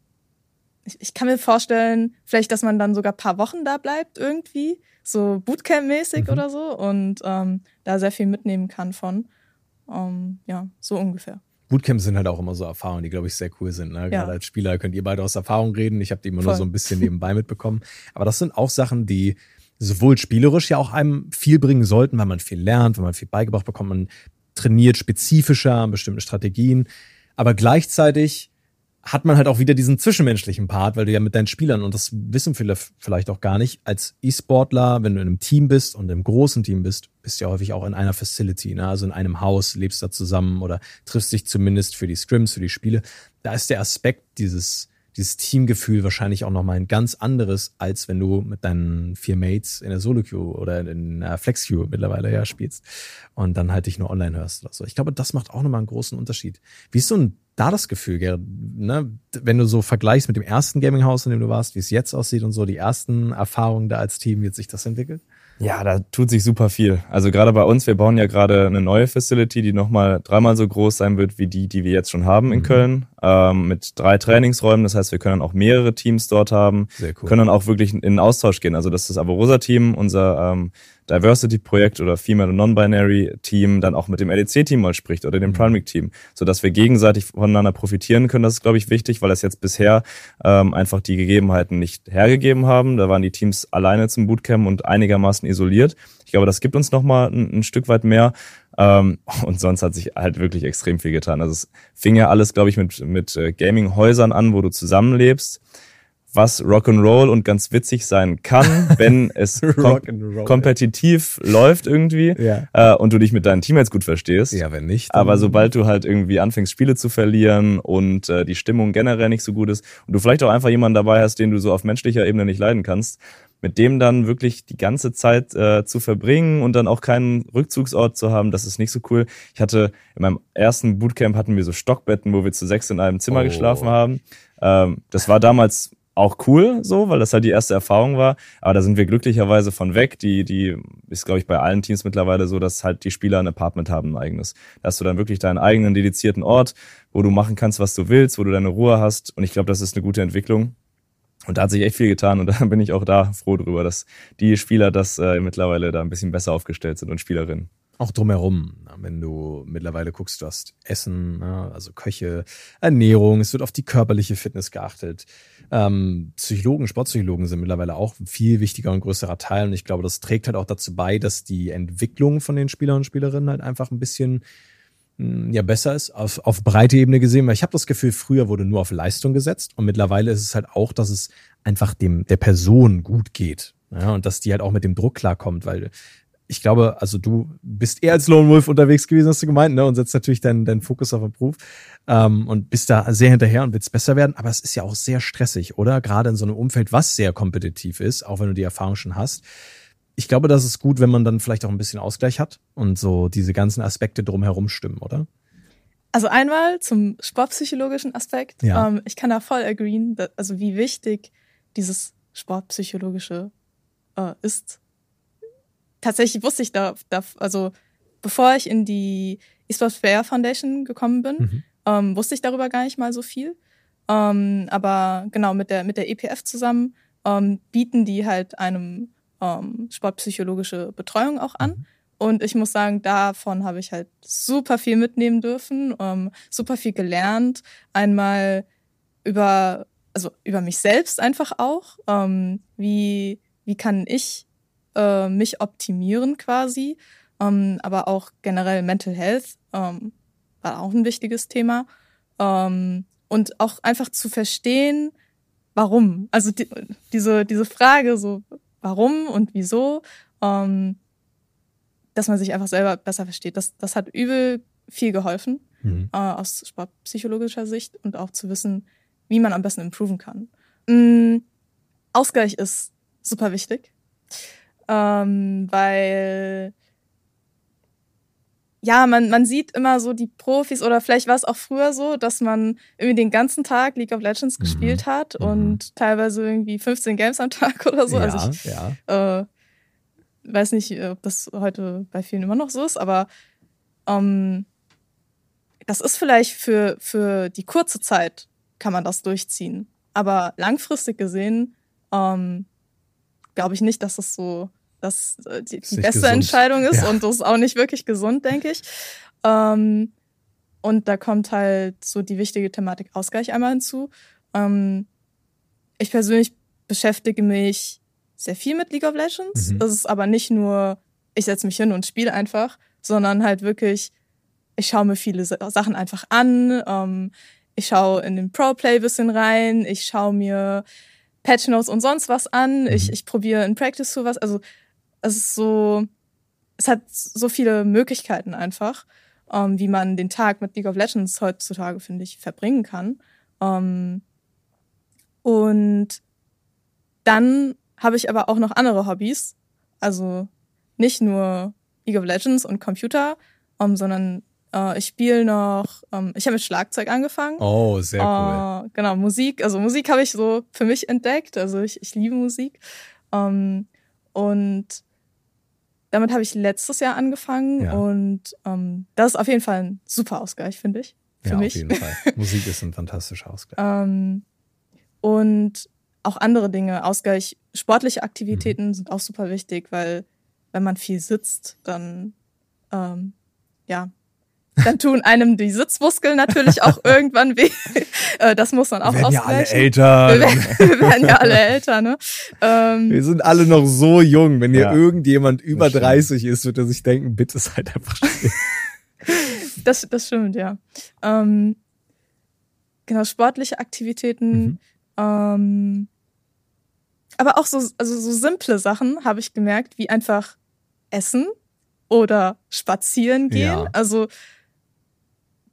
ich, ich, kann mir vorstellen, vielleicht, dass man dann sogar paar Wochen da bleibt irgendwie, so Bootcamp-mäßig mhm. oder so und ähm, da sehr viel mitnehmen kann von. Ähm, ja, so ungefähr. Bootcamps sind halt auch immer so Erfahrungen, die, glaube ich, sehr cool sind. Ne? Ja. Gerade als Spieler könnt ihr beide aus Erfahrung reden. Ich habe die immer Voll. nur so ein bisschen nebenbei mitbekommen. Aber das sind auch Sachen, die sowohl spielerisch ja auch einem viel bringen sollten, weil man viel lernt, weil man viel beigebracht bekommt, man trainiert spezifischer an bestimmten Strategien. Aber gleichzeitig hat man halt auch wieder diesen zwischenmenschlichen Part, weil du ja mit deinen Spielern, und das wissen viele vielleicht auch gar nicht, als E-Sportler, wenn du in einem Team bist und im großen Team bist, bist du ja häufig auch in einer Facility, ne? also in einem Haus, lebst da zusammen oder triffst dich zumindest für die Scrims, für die Spiele. Da ist der Aspekt dieses dieses Teamgefühl wahrscheinlich auch nochmal ein ganz anderes, als wenn du mit deinen vier Mates in der Solo-Queue oder in der Flex-Queue mittlerweile ja spielst und dann halt dich nur online hörst oder so. Ich glaube, das macht auch nochmal einen großen Unterschied. Wie ist so ein da das Gefühl, Gerrit, ne? wenn du so vergleichst mit dem ersten Gaming-Haus, in dem du warst, wie es jetzt aussieht und so, die ersten Erfahrungen da als Team, wie hat sich das entwickelt? Ja, da tut sich super viel. Also gerade bei uns, wir bauen ja gerade eine neue Facility, die nochmal dreimal so groß sein wird wie die, die wir jetzt schon haben in mhm. Köln, ähm, mit drei Trainingsräumen. Das heißt, wir können auch mehrere Teams dort haben, Sehr cool. können dann auch wirklich in den Austausch gehen. Also das ist das Avorosa-Team, unser ähm, Diversity-Projekt oder Female Non-Binary-Team dann auch mit dem LEC-Team mal spricht oder dem mhm. Priming-Team, sodass wir gegenseitig voneinander profitieren können. Das ist, glaube ich, wichtig, weil das jetzt bisher ähm, einfach die Gegebenheiten nicht hergegeben haben. Da waren die Teams alleine zum Bootcamp und einigermaßen isoliert. Ich glaube, das gibt uns nochmal ein, ein Stück weit mehr. Ähm, und sonst hat sich halt wirklich extrem viel getan. Also es fing ja alles, glaube ich, mit, mit äh, Gaming-Häusern an, wo du zusammenlebst was Rock'n'Roll und ganz witzig sein kann, [laughs] wenn es kom kompetitiv ja. läuft irgendwie ja. äh, und du dich mit deinen Teammates gut verstehst. Ja, wenn nicht. Aber sobald du halt irgendwie anfängst, Spiele zu verlieren und äh, die Stimmung generell nicht so gut ist und du vielleicht auch einfach jemanden dabei hast, den du so auf menschlicher Ebene nicht leiden kannst, mit dem dann wirklich die ganze Zeit äh, zu verbringen und dann auch keinen Rückzugsort zu haben, das ist nicht so cool. Ich hatte in meinem ersten Bootcamp hatten wir so Stockbetten, wo wir zu sechs in einem Zimmer oh. geschlafen haben. Ähm, das war damals auch cool, so, weil das halt die erste Erfahrung war. Aber da sind wir glücklicherweise von weg. Die, die ist, glaube ich, bei allen Teams mittlerweile so, dass halt die Spieler ein Apartment haben, ein eigenes. Da hast du dann wirklich deinen eigenen dedizierten Ort, wo du machen kannst, was du willst, wo du deine Ruhe hast. Und ich glaube, das ist eine gute Entwicklung. Und da hat sich echt viel getan und [laughs] da bin ich auch da froh drüber, dass die Spieler das äh, mittlerweile da ein bisschen besser aufgestellt sind und Spielerinnen. Auch drumherum, wenn du mittlerweile guckst, du hast Essen, also Köche, Ernährung, es wird auf die körperliche Fitness geachtet. Ähm, Psychologen, Sportpsychologen sind mittlerweile auch viel wichtiger und größerer Teil. Und ich glaube, das trägt halt auch dazu bei, dass die Entwicklung von den Spielern und Spielerinnen halt einfach ein bisschen ja besser ist, auf, auf breite Ebene gesehen, weil ich habe das Gefühl, früher wurde nur auf Leistung gesetzt und mittlerweile ist es halt auch, dass es einfach dem der Person gut geht. Ja, und dass die halt auch mit dem Druck klarkommt, weil ich glaube, also du bist eher als Lone Wolf unterwegs gewesen, hast du gemeint, ne? Und setzt natürlich deinen, deinen Fokus auf den Beruf ähm, und bist da sehr hinterher und willst besser werden. Aber es ist ja auch sehr stressig, oder? Gerade in so einem Umfeld, was sehr kompetitiv ist, auch wenn du die Erfahrung schon hast. Ich glaube, das ist gut, wenn man dann vielleicht auch ein bisschen Ausgleich hat und so diese ganzen Aspekte drumherum stimmen, oder? Also einmal zum sportpsychologischen Aspekt. Ja. Ähm, ich kann da voll agreeen, dass, also wie wichtig dieses sportpsychologische äh, ist tatsächlich wusste ich da, da also bevor ich in die eSports Fair Foundation gekommen bin, mhm. ähm, wusste ich darüber gar nicht mal so viel. Ähm, aber genau, mit der, mit der EPF zusammen ähm, bieten die halt einem ähm, sportpsychologische Betreuung auch an. Mhm. Und ich muss sagen, davon habe ich halt super viel mitnehmen dürfen, ähm, super viel gelernt. Einmal über, also über mich selbst einfach auch. Ähm, wie, wie kann ich äh, mich optimieren quasi, ähm, aber auch generell Mental Health ähm, war auch ein wichtiges Thema. Ähm, und auch einfach zu verstehen, warum. Also die, diese, diese Frage so, warum und wieso, ähm, dass man sich einfach selber besser versteht. Das, das hat übel viel geholfen mhm. äh, aus sportpsychologischer Sicht und auch zu wissen, wie man am besten improven kann. Mhm. Ausgleich ist super wichtig ähm, weil ja, man, man sieht immer so die Profis oder vielleicht war es auch früher so, dass man irgendwie den ganzen Tag League of Legends mhm. gespielt hat mhm. und teilweise irgendwie 15 Games am Tag [laughs] oder so. Ja, also ich, ja. Äh, weiß nicht, ob das heute bei vielen immer noch so ist, aber ähm, das ist vielleicht für, für die kurze Zeit kann man das durchziehen. Aber langfristig gesehen ähm, glaube ich nicht, dass das so dass äh, die, die beste gesund. Entscheidung ist ja. und das ist auch nicht wirklich gesund, denke ich. Ähm, und da kommt halt so die wichtige Thematik Ausgleich einmal hinzu. Ähm, ich persönlich beschäftige mich sehr viel mit League of Legends. Mhm. Das ist aber nicht nur, ich setze mich hin und spiele einfach, sondern halt wirklich, ich schaue mir viele Sachen einfach an. Ähm, ich schaue in den Pro-Play bisschen rein. Ich schaue mir Patch Notes und sonst was an. Mhm. Ich, ich probiere in Practice so was. Also es ist so, es hat so viele Möglichkeiten einfach, ähm, wie man den Tag mit League of Legends heutzutage, finde ich, verbringen kann. Ähm, und dann habe ich aber auch noch andere Hobbys. Also nicht nur League of Legends und Computer, ähm, sondern äh, ich spiele noch, ähm, ich habe mit Schlagzeug angefangen. Oh, sehr cool. Uh, genau, Musik. Also Musik habe ich so für mich entdeckt. Also ich, ich liebe Musik. Ähm, und damit habe ich letztes Jahr angefangen ja. und um, das ist auf jeden Fall ein super Ausgleich, finde ich. Für ja, mich. auf jeden Fall. [laughs] Musik ist ein fantastischer Ausgleich. und auch andere Dinge, Ausgleich, sportliche Aktivitäten mhm. sind auch super wichtig, weil wenn man viel sitzt, dann ähm, ja, dann tun einem die Sitzmuskeln natürlich auch [laughs] irgendwann weh. Äh, das muss man auch wir werden ausgleichen. Ja alle älter. Wir werden, wir werden ja alle älter, ne? Ähm, wir sind alle noch so jung. Wenn hier ja, irgendjemand über 30 ist, wird er sich denken, bitte seid einfach [laughs] still. das, das stimmt, ja. Ähm, genau, sportliche Aktivitäten. Mhm. Ähm, aber auch so, also so simple Sachen habe ich gemerkt, wie einfach essen oder spazieren gehen. Ja. Also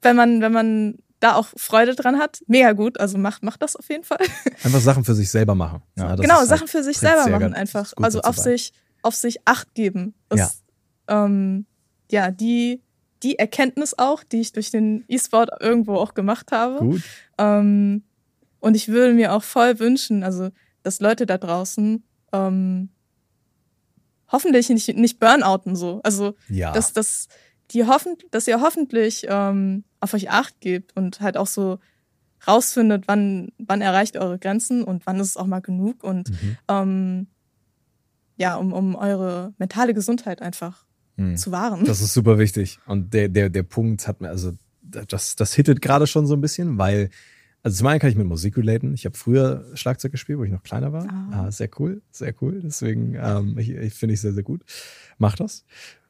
wenn man, wenn man da auch Freude dran hat, mega gut. Also macht, macht das auf jeden Fall. Einfach Sachen für sich selber machen. Ja, genau, halt Sachen für sich selber machen einfach. Also auf sich, auf sich Acht geben. Ist, ja. Ähm, ja, die, die Erkenntnis auch, die ich durch den E-Sport irgendwo auch gemacht habe. Gut. Ähm, und ich würde mir auch voll wünschen, also dass Leute da draußen ähm, hoffentlich nicht, nicht burnouten so. Also ja. dass, dass, die hoffen, dass ihr hoffentlich ähm, auf euch acht gebt und halt auch so rausfindet, wann, wann erreicht eure Grenzen und wann ist es auch mal genug und mhm. ähm, ja, um, um eure mentale Gesundheit einfach mhm. zu wahren. Das ist super wichtig. Und der, der, der Punkt hat mir, also das, das hittet gerade schon so ein bisschen, weil also zum einen kann ich mit Musik relaten. Ich habe früher Schlagzeug gespielt, wo ich noch kleiner war. Ah. Ah, sehr cool, sehr cool. Deswegen ähm, ich, ich finde ich sehr, sehr gut. Mach das.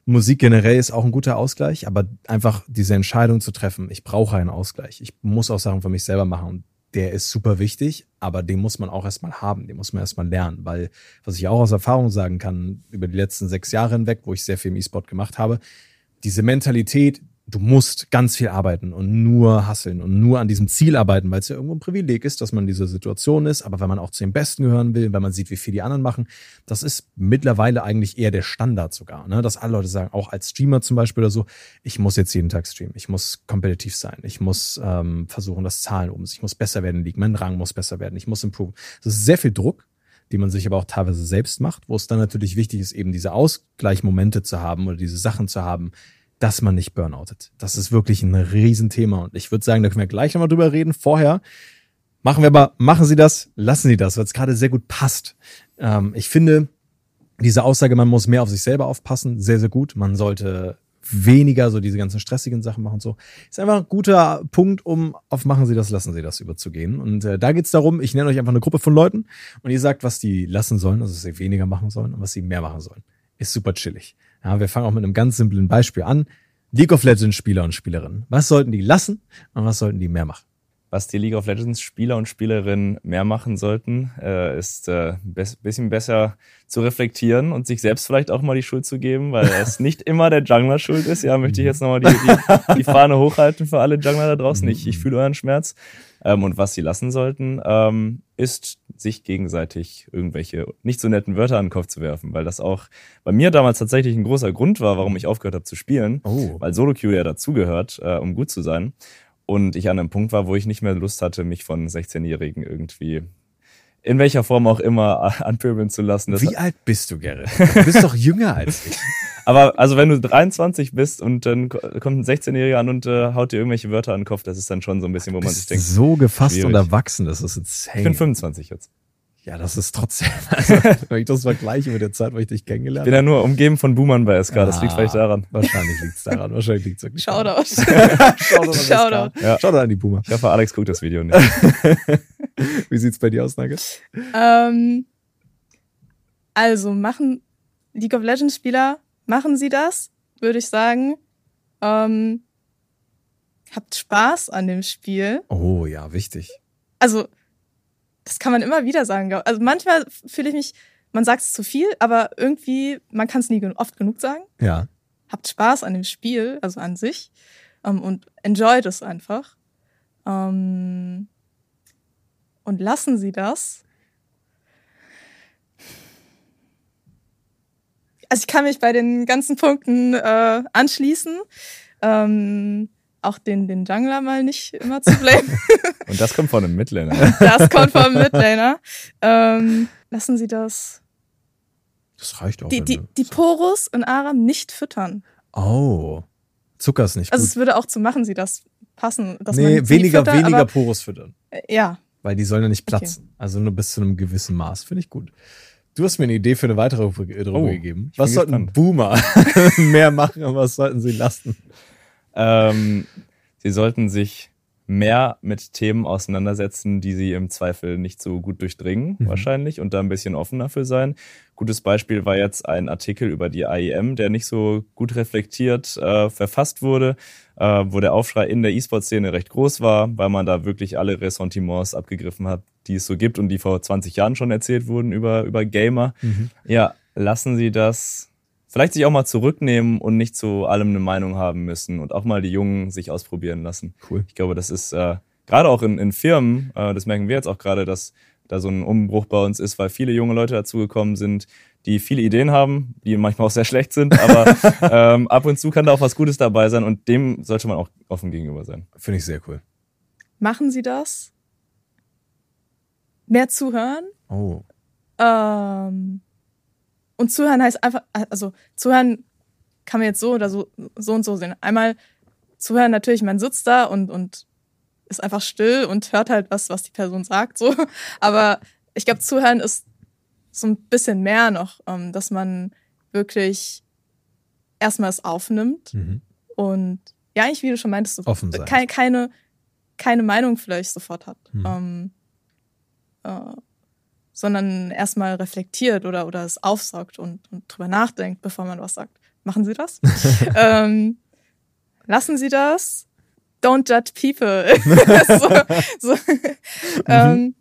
Musik generell ist auch ein guter Ausgleich, aber einfach diese Entscheidung zu treffen, ich brauche einen Ausgleich. Ich muss auch Sachen für mich selber machen und der ist super wichtig, aber den muss man auch erstmal haben, den muss man erstmal lernen, weil was ich auch aus Erfahrung sagen kann, über die letzten sechs Jahre hinweg, wo ich sehr viel im E-Sport gemacht habe, diese Mentalität, du musst ganz viel arbeiten und nur hasseln und nur an diesem Ziel arbeiten, weil es ja irgendwo ein Privileg ist, dass man in dieser Situation ist, aber wenn man auch zu den Besten gehören will, wenn man sieht, wie viel die anderen machen, das ist mittlerweile eigentlich eher der Standard sogar, ne? dass alle Leute sagen, auch als Streamer zum Beispiel oder so, ich muss jetzt jeden Tag streamen, ich muss kompetitiv sein, ich muss ähm, versuchen, dass Zahlen oben ich muss besser werden in mein Rang muss besser werden, ich muss improve. Das ist sehr viel Druck, die man sich aber auch teilweise selbst macht, wo es dann natürlich wichtig ist, eben diese Ausgleichmomente zu haben oder diese Sachen zu haben, dass man nicht burnoutet. Das ist wirklich ein Riesenthema und ich würde sagen, da können wir gleich nochmal drüber reden. Vorher machen wir aber, machen Sie das, lassen Sie das, weil es gerade sehr gut passt. Ähm, ich finde diese Aussage, man muss mehr auf sich selber aufpassen, sehr, sehr gut. Man sollte weniger so diese ganzen stressigen Sachen machen und so. Ist einfach ein guter Punkt, um auf machen Sie das, lassen Sie das überzugehen. Und äh, da geht's darum, ich nenne euch einfach eine Gruppe von Leuten und ihr sagt, was die lassen sollen, also was sie weniger machen sollen und was sie mehr machen sollen. Ist super chillig. Ja, wir fangen auch mit einem ganz simplen Beispiel an. League of Legends Spieler und Spielerinnen. Was sollten die lassen und was sollten die mehr machen? Was die League of Legends Spieler und Spielerinnen mehr machen sollten, äh, ist äh, ein bisschen besser zu reflektieren und sich selbst vielleicht auch mal die Schuld zu geben, weil es [laughs] nicht immer der Jungler schuld ist. Ja, möchte ich jetzt nochmal die, die, [laughs] die Fahne hochhalten für alle Jungler da draußen. Ich, ich fühle euren Schmerz. Ähm, und was sie lassen sollten, ähm, ist, sich gegenseitig irgendwelche nicht so netten Wörter an den Kopf zu werfen, weil das auch bei mir damals tatsächlich ein großer Grund war, warum ich aufgehört habe zu spielen, oh. weil Solo Queue ja dazugehört, äh, um gut zu sein. Und ich an einem Punkt war, wo ich nicht mehr Lust hatte, mich von 16-Jährigen irgendwie in welcher Form auch immer [laughs] anpöbeln zu lassen. Das Wie alt bist du, Gerrit? Du bist doch jünger als ich. [laughs] Aber also wenn du 23 bist und dann ko- kommt ein 16-Jähriger an und äh, haut dir irgendwelche Wörter an den Kopf, das ist dann schon so ein bisschen, wo man sich denkt, so gefasst schwierig. und erwachsen, das ist insane. ich bin 25 jetzt. Ja, das ist trotzdem, [laughs] also, wenn ich das vergleiche mit der Zeit, wo ich dich kennengelernt Ich bin ja nur umgeben von Boomern bei SK, das liegt Ah, vielleicht daran. Wahrscheinlich liegt's daran. Wahrscheinlich liegt's wirklich Shoutout. daran. Shoutout. [laughs] Shoutout. Ja. Shoutout an die Boomer. Ich hoffe, Alex guckt das Video nicht. [laughs] Wie sieht's bei dir aus, Nugget? ähm, also machen League of Legends Spieler, machen sie das, würde ich sagen. Ähm, habt Spaß an dem Spiel. Oh ja, wichtig. Also, das kann man immer wieder sagen. Also manchmal fühle ich mich, man sagt es zu viel, aber irgendwie, man kann es nie oft genug sagen. Ja. Habt Spaß an dem Spiel, also an sich, ähm, und enjoyt es einfach. Ähm, und lassen Sie das. Also ich kann mich bei den ganzen Punkten äh, anschließen. Ähm, auch den, den Jungler mal nicht immer zu blamen. [laughs] Und das kommt von einem Midlaner. Das kommt vom Midlaner. Ähm, lassen Sie das. Das reicht auch. Die, die, die Porus und Aram nicht füttern. oh. Zucker ist nicht Also gut. es würde auch zu machen Sie das passen. Dass man Nee, sie weniger, füttert, weniger Aber, Porus füttern. äh, ja, Weil die sollen ja nicht Okay. platzen. Also nur bis zu einem gewissen Maß. Finde ich gut. Du hast mir eine Idee für eine weitere Rubrik Rubrik Oh, gegeben. Was sollten gespannt. Boomer [laughs] mehr machen und was sollten sie lassen? Ähm, sie sollten sich mehr mit Themen auseinandersetzen, die sie im Zweifel nicht so gut durchdringen, Mhm. wahrscheinlich, und da ein bisschen offener für sein. Gutes Beispiel war jetzt ein Artikel über die AIM, der nicht so gut reflektiert äh, verfasst wurde, äh, wo der Aufschrei in der E-Sport-Szene recht groß war, weil man da wirklich alle Ressentiments abgegriffen hat, die es so gibt und die vor 20 Jahren schon erzählt wurden über, über Gamer. Ja, lassen Sie das vielleicht sich auch mal zurücknehmen und nicht zu allem eine Meinung haben müssen und auch mal die Jungen sich ausprobieren lassen. Cool. Ich glaube, das ist äh, gerade auch in, in Firmen, äh, das merken wir jetzt auch gerade, dass da so ein Umbruch bei uns ist, weil viele junge Leute dazugekommen sind, die viele Ideen haben, die manchmal auch sehr schlecht sind, aber [laughs] ähm, ab und zu kann da auch was Gutes dabei sein und dem sollte man auch offen gegenüber sein. Finde ich sehr cool. machen Sie das. Mehr zuhören. Oh. Ähm, und zuhören heißt einfach, also zuhören kann man jetzt so oder so, so und so sehen. Einmal zuhören natürlich, man sitzt da und, und ist einfach still und hört halt was, was die Person sagt, so. [laughs] Aber ich glaube, zuhören ist so ein bisschen mehr noch, ähm, dass man wirklich erstmal es aufnimmt Mhm. und ja, eigentlich, wie du schon meintest, so Offen sein. keine, keine, keine Meinung vielleicht sofort hat. Mhm. Ähm, äh, sondern erstmal reflektiert oder, oder es aufsaugt und, und drüber nachdenkt, bevor man was sagt. Machen Sie das? [laughs] ähm, lassen Sie das? Don't judge people. [laughs] so, so, ähm,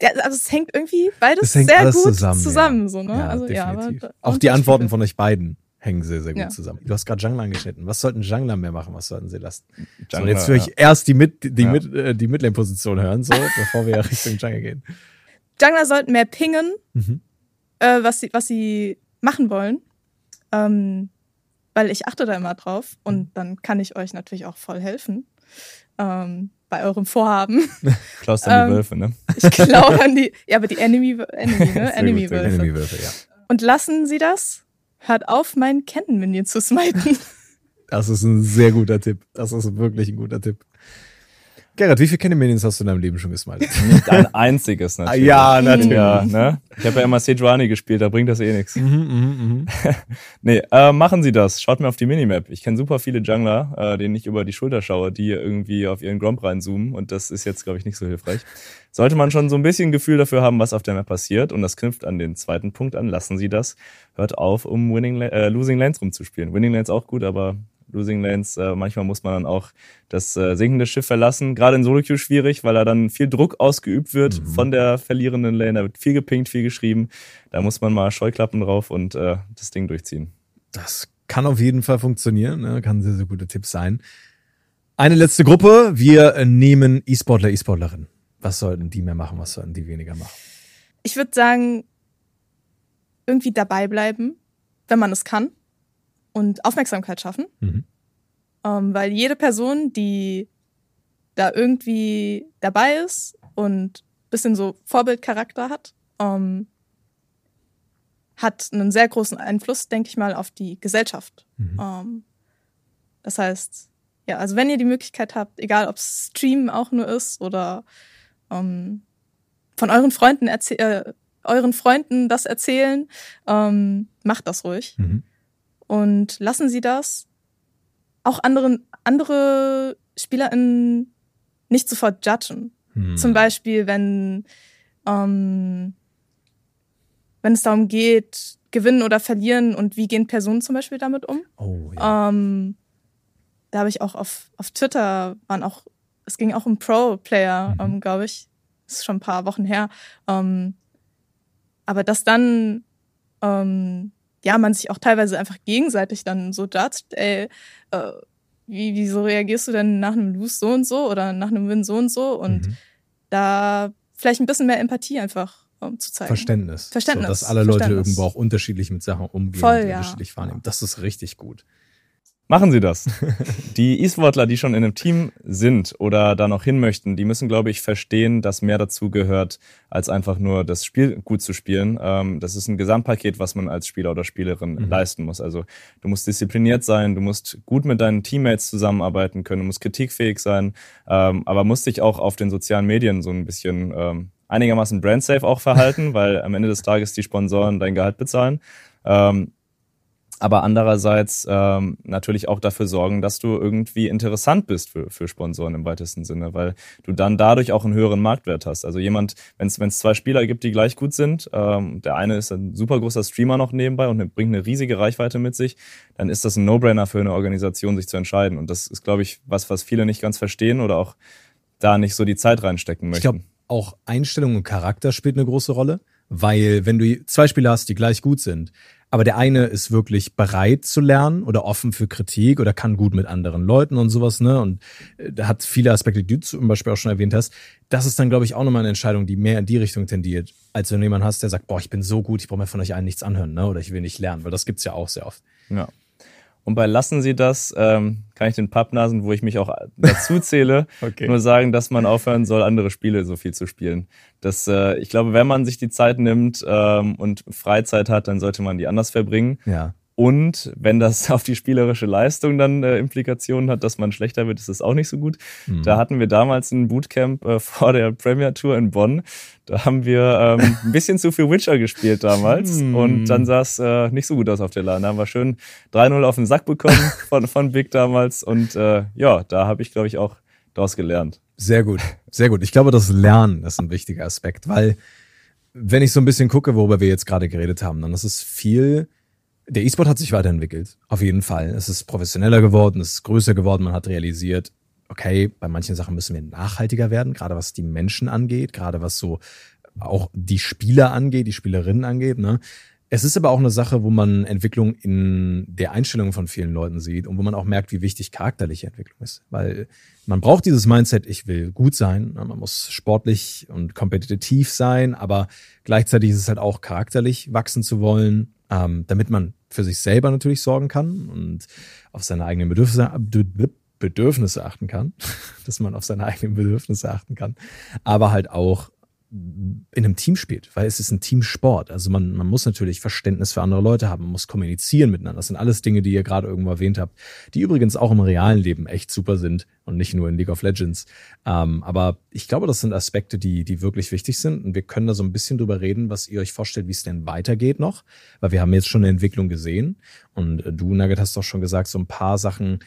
ja, also es hängt irgendwie beides Es hängt sehr gut zusammen, zusammen. ja. so, ne? Ja, also, ja, aber definitiv. Auch die Antworten von euch beiden hängen sehr, sehr gut Ja. zusammen. Du hast gerade Jungler angeschnitten. Was sollten Jungler mehr machen? Was sollten sie lassen? so, Jungler, jetzt will ich ja. erst die, Mid, die, Ja. Mid, äh, die Midlane-Position hören, so, [laughs] bevor wir Richtung Jungle gehen. Jungler sollten mehr pingen, Mhm. äh, was, sie, was sie machen wollen. Ähm, weil ich achte da immer drauf und dann kann ich euch natürlich auch voll helfen ähm, bei eurem Vorhaben. [laughs] Klaus dann die Ähm, Wölfe, ne? Ich [laughs] glaube an die, ja, aber die Enemy, Enemy, ne? Sehr gut, Enemy sehr gut. Wölfe. Enemy-Würfe, ja. Und lassen Sie das? Hört auf, meinen Kennen-Minion zu smiten. [laughs] Das ist ein sehr guter Tipp. Das ist wirklich ein guter Tipp. Gerrit, wie viele Kenneminions hast du in deinem Leben schon gesmited? [laughs] Nicht ein einziges natürlich. ja, natürlich. Ja, ne? Ich habe ja immer Sejuani gespielt, da bringt das eh nichts. Mhm, mhm, mhm. [laughs] Nee, äh, machen Sie das. Schaut mir auf die Minimap. Ich kenne super viele Jungler, äh, denen ich über die Schulter schaue, die irgendwie auf ihren Gromp reinzoomen und das ist jetzt, glaube ich, nicht so hilfreich. Sollte man schon so ein bisschen Gefühl dafür haben, was auf der Map passiert und das knüpft an den zweiten Punkt an. Lassen Sie das. Hört auf, um Winning, äh, Losing Lanes rumzuspielen. Winning Lanes auch gut, aber Losing Lanes, äh, manchmal muss man dann auch das äh, sinkende Schiff verlassen. Gerade in Solo-Queue schwierig, weil da dann viel Druck ausgeübt wird Mhm. von der verlierenden Lane. Da wird viel gepinkt, viel geschrieben. Da muss man mal Scheuklappen drauf und äh, das Ding durchziehen. Das kann auf jeden Fall funktionieren. Ne? Kann sehr, sehr gute Tipps sein. Eine letzte Gruppe. Wir äh, nehmen E-Sportler, E-Sportlerinnen. Was sollten die mehr machen? Was sollten die weniger machen? Ich würde sagen, irgendwie dabei bleiben, wenn man es kann. Und Aufmerksamkeit schaffen. Mhm. Ähm, weil jede Person, die da irgendwie dabei ist und bisschen so Vorbildcharakter hat, ähm, hat einen sehr großen Einfluss, denke ich mal, auf die Gesellschaft. Mhm. Ähm, das heißt, ja, also wenn ihr die Möglichkeit habt, egal ob es Streamen auch nur ist oder ähm, von euren Freunden äh, euren Freunden das erzählen, ähm, macht das ruhig. Mhm. Und lassen Sie das auch anderen, andere SpielerInnen nicht sofort judgen. Mhm. Zum Beispiel, wenn, ähm, wenn es darum geht, gewinnen oder verlieren und wie gehen Personen zum Beispiel damit um. Oh, ja. ähm, da habe ich auch auf, auf Twitter waren auch, es ging auch um Pro-Player, mhm. ähm, glaube ich. Das ist schon ein paar Wochen her. Ähm, aber dass dann ähm, ja man sich auch teilweise einfach gegenseitig dann so judgt, ey, äh, wie, wieso reagierst du denn nach einem Lose so und so oder nach einem Win so und so und mhm. da vielleicht ein bisschen mehr Empathie einfach um, zu zeigen. Verständnis. Verständnis. So, dass alle Leute irgendwo auch unterschiedlich mit Sachen umgehen Voll, und ja. unterschiedlich wahrnehmen. Das ist richtig gut. Machen Sie das. [laughs] Die E-Sportler, die schon in einem Team sind oder da noch hin möchten, die müssen, glaube ich, verstehen, dass mehr dazu gehört, als einfach nur das Spiel gut zu spielen. Ähm, das ist ein Gesamtpaket, was man als Spieler oder Spielerin mhm. leisten muss. Also du musst diszipliniert sein, du musst gut mit deinen Teammates zusammenarbeiten können, du musst kritikfähig sein, ähm, aber musst dich auch auf den sozialen Medien so ein bisschen ähm, einigermaßen brandsafe auch verhalten, [laughs] weil am Ende des Tages die Sponsoren dein Gehalt bezahlen aber andererseits ähm, natürlich auch dafür sorgen, dass du irgendwie interessant bist für, für Sponsoren im weitesten Sinne, weil du dann dadurch auch einen höheren Marktwert hast. Also jemand, wenn es zwei Spieler gibt, die gleich gut sind, ähm, der eine ist ein super großer Streamer noch nebenbei und bringt eine riesige Reichweite mit sich, dann ist das ein No-Brainer für eine Organisation, sich zu entscheiden. Und das ist, glaube ich, was, was viele nicht ganz verstehen oder auch da nicht so die Zeit reinstecken möchten. Ich glaube, auch Einstellung und Charakter spielt eine große Rolle, weil wenn du zwei Spieler hast, die gleich gut sind, aber der eine ist wirklich bereit zu lernen oder offen für Kritik oder kann gut mit anderen Leuten und sowas, ne? Und äh, hat viele Aspekte, die du zum Beispiel auch schon erwähnt hast. Das ist dann, glaube ich, auch nochmal eine Entscheidung, die mehr in die Richtung tendiert, als wenn du jemanden hast, der sagt, boah, ich bin so gut, ich brauche mir von euch allen nichts anhören, ne? Oder ich will nicht lernen, weil das gibt's ja auch sehr oft. Ja. Und bei Lassen Sie das, ähm, kann ich den Pappnasen, wo ich mich auch dazu zähle, [laughs] okay. nur sagen, dass man aufhören soll, andere Spiele so viel zu spielen. Das, äh, ich glaube, wenn man sich die Zeit nimmt ähm, und Freizeit hat, dann sollte man die anders verbringen. Ja. Und wenn das [laughs] auf die spielerische Leistung dann äh, Implikationen hat, dass man schlechter wird, ist das auch nicht so gut. Mhm. Da hatten wir damals ein Bootcamp äh, [laughs] vor der Premier Tour in Bonn. Da haben wir ähm, [laughs] ein bisschen zu viel Witcher gespielt damals mhm. und dann sah es äh, nicht so gut aus auf der LAN. Da haben wir schön 3-0 auf den Sack bekommen von, von Big damals und äh, ja, da habe ich, glaube ich, auch daraus gelernt. Sehr gut, sehr gut. Ich glaube, das Lernen ist ein wichtiger Aspekt, weil wenn ich so ein bisschen gucke, worüber wir jetzt gerade geredet haben, dann ist es viel der E-Sport hat sich weiterentwickelt, auf jeden Fall. Es ist professioneller geworden, es ist größer geworden, man hat realisiert, okay, bei manchen Sachen müssen wir nachhaltiger werden, gerade was die Menschen angeht, gerade was so auch die Spieler angeht, die Spielerinnen angeht. Ne? Es ist aber auch eine Sache, wo man Entwicklung in der Einstellung von vielen Leuten sieht und wo man auch merkt, wie wichtig charakterliche Entwicklung ist. Weil man braucht dieses Mindset, ich will gut sein, ne? man muss sportlich und kompetitiv sein, aber gleichzeitig ist es halt auch charakterlich wachsen zu wollen, ähm, damit man für sich selber natürlich sorgen kann und auf seine eigenen Bedürfnisse, Bedürfnisse achten kann, [laughs] dass man auf seine eigenen Bedürfnisse achten kann, aber halt auch in einem Team spielt, weil es ist ein Teamsport. Also man, man muss natürlich Verständnis für andere Leute haben, man muss kommunizieren miteinander. Das sind alles Dinge, die ihr gerade irgendwo erwähnt habt, die übrigens auch im realen Leben echt super sind und nicht nur in League of Legends. Ähm, aber ich glaube, das sind Aspekte, die, die wirklich wichtig sind und wir können da so ein bisschen drüber reden, was ihr euch vorstellt, wie es denn weitergeht noch, weil wir haben jetzt schon eine Entwicklung gesehen und äh, du, Nugget, hast doch schon gesagt, so ein paar Sachen,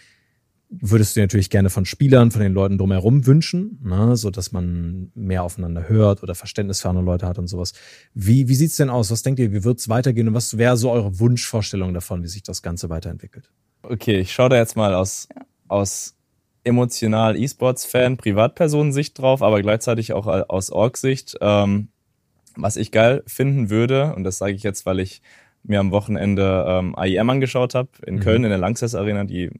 würdest du natürlich gerne von Spielern, von den Leuten drumherum wünschen, ne, so dass man mehr aufeinander hört oder Verständnis für andere Leute hat und sowas. Wie, wie sieht's denn aus? Was denkt ihr, wie wird's weitergehen und was wäre so eure Wunschvorstellung davon, wie sich das Ganze weiterentwickelt? Okay, ich schaue da jetzt mal aus, aus emotional E-Sports-Fan, Privatpersonensicht drauf, aber gleichzeitig auch aus Org-Sicht. Ähm, was ich geil finden würde, und das sage ich jetzt, weil ich mir am Wochenende ähm, AIM angeschaut habe in mhm. Köln in der Lanxess Arena, die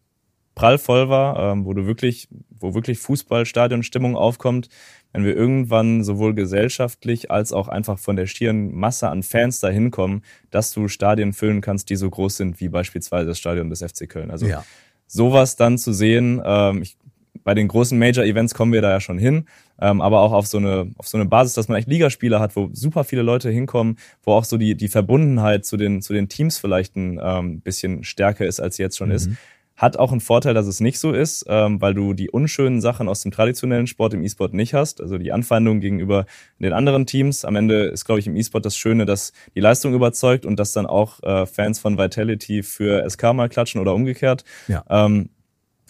prallvoll war, ähm, wo du wirklich, wo wirklich Fußballstadionstimmung aufkommt, wenn wir irgendwann sowohl gesellschaftlich als auch einfach von der schieren Masse an Fans dahin kommen, dass du Stadien füllen kannst, die so groß sind wie beispielsweise das Stadion des FC Köln. Also ja. sowas dann zu sehen, ähm, ich bei den großen Major-Events kommen wir da ja schon hin, ähm, aber auch auf so eine auf so eine Basis, dass man echt Ligaspiele hat, wo super viele Leute hinkommen, wo auch so die die Verbundenheit zu den zu den Teams vielleicht ein ähm, bisschen stärker ist, als sie jetzt schon mhm. ist. Hat auch einen Vorteil, dass es nicht so ist, ähm, weil du die unschönen Sachen aus dem traditionellen Sport im E-Sport nicht hast. Also die Anfeindung gegenüber den anderen Teams. Am Ende ist, glaube ich, im E-Sport das Schöne, dass die Leistung überzeugt und dass dann auch äh, Fans von Vitality für SK mal klatschen oder umgekehrt. Ja. Ähm,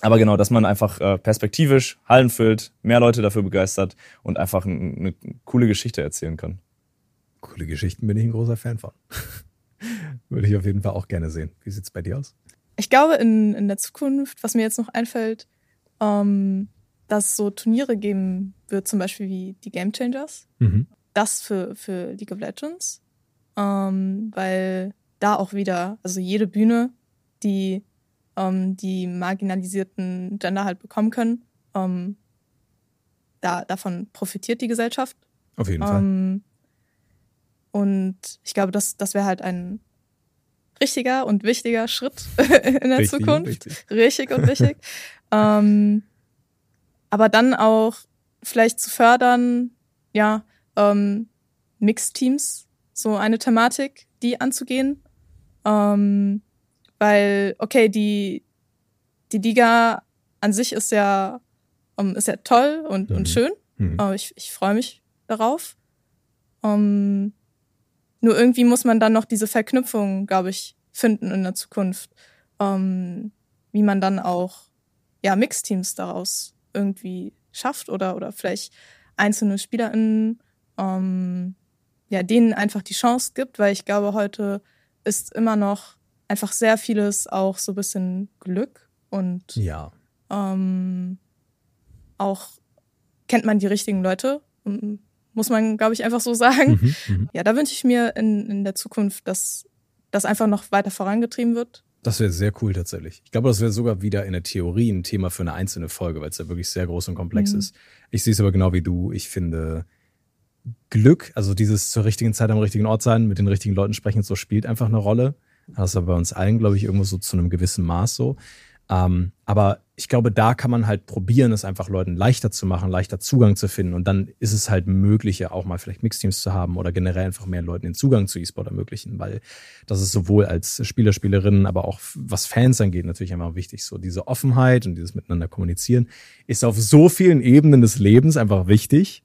aber genau, dass man einfach äh, perspektivisch Hallen füllt, mehr Leute dafür begeistert und einfach eine coole Geschichte erzählen kann. Coole Geschichten bin ich ein großer Fan von. [laughs] Würde ich auf jeden Fall auch gerne sehen. Wie sieht's bei dir aus? Ich glaube, in, in der Zukunft, was mir jetzt noch einfällt, ähm, dass es so Turniere geben wird, zum Beispiel wie die Game Changers. Mhm. Das für, für League of Legends. Ähm, weil da auch wieder, also jede Bühne, die ähm, die marginalisierten Gender halt bekommen können, ähm, da, davon profitiert die Gesellschaft. Auf jeden Fall. Ähm, und ich glaube, das, das wäre halt ein richtiger und wichtiger Schritt [laughs] in der richtig, Zukunft. Richtig. richtig und wichtig. [laughs] ähm, aber dann auch vielleicht zu fördern, ja, ähm, Mixed-Teams, so eine Thematik, die anzugehen. Ähm, weil, okay, die, die Liga an sich ist ja, um, ähm, ist ja toll und, mhm. und schön. Mhm. Ich ich freue mich darauf. Um, nur irgendwie muss man dann noch diese Verknüpfung, glaube ich, finden in der Zukunft, ähm, wie man dann auch ja Mixteams daraus irgendwie schafft oder oder vielleicht einzelne SpielerInnen ähm, ja denen einfach die Chance gibt, weil ich glaube heute ist immer noch einfach sehr vieles auch so ein bisschen Glück und ja. ähm, auch kennt man die richtigen Leute muss man, glaube ich, einfach so sagen. Mhm, mhm, ja, da wünsche ich mir in, in der Zukunft, dass das einfach noch weiter vorangetrieben wird. Das wäre sehr cool tatsächlich. Ich glaube, das wäre sogar wieder in der Theorie ein Thema für eine einzelne Folge, weil es ja wirklich sehr groß und komplex mhm. ist. Ich sehe es aber genau wie du. Ich finde Glück, also dieses zur richtigen Zeit am richtigen Ort sein, mit den richtigen Leuten sprechen, so spielt einfach eine Rolle. Das ist aber bei uns allen, glaube ich, irgendwo so zu einem gewissen Maß so. Ähm, aber ich glaube, da kann man halt probieren, es einfach Leuten leichter zu machen, leichter Zugang zu finden. Und dann ist es halt möglicher, auch mal vielleicht Mixteams zu haben oder generell einfach mehr Leuten den Zugang zu E-Sport ermöglichen, weil das ist sowohl als Spieler, Spielerinnen, aber auch was Fans angeht, natürlich einfach wichtig. So diese Offenheit und dieses Miteinander kommunizieren ist auf so vielen Ebenen des Lebens einfach wichtig.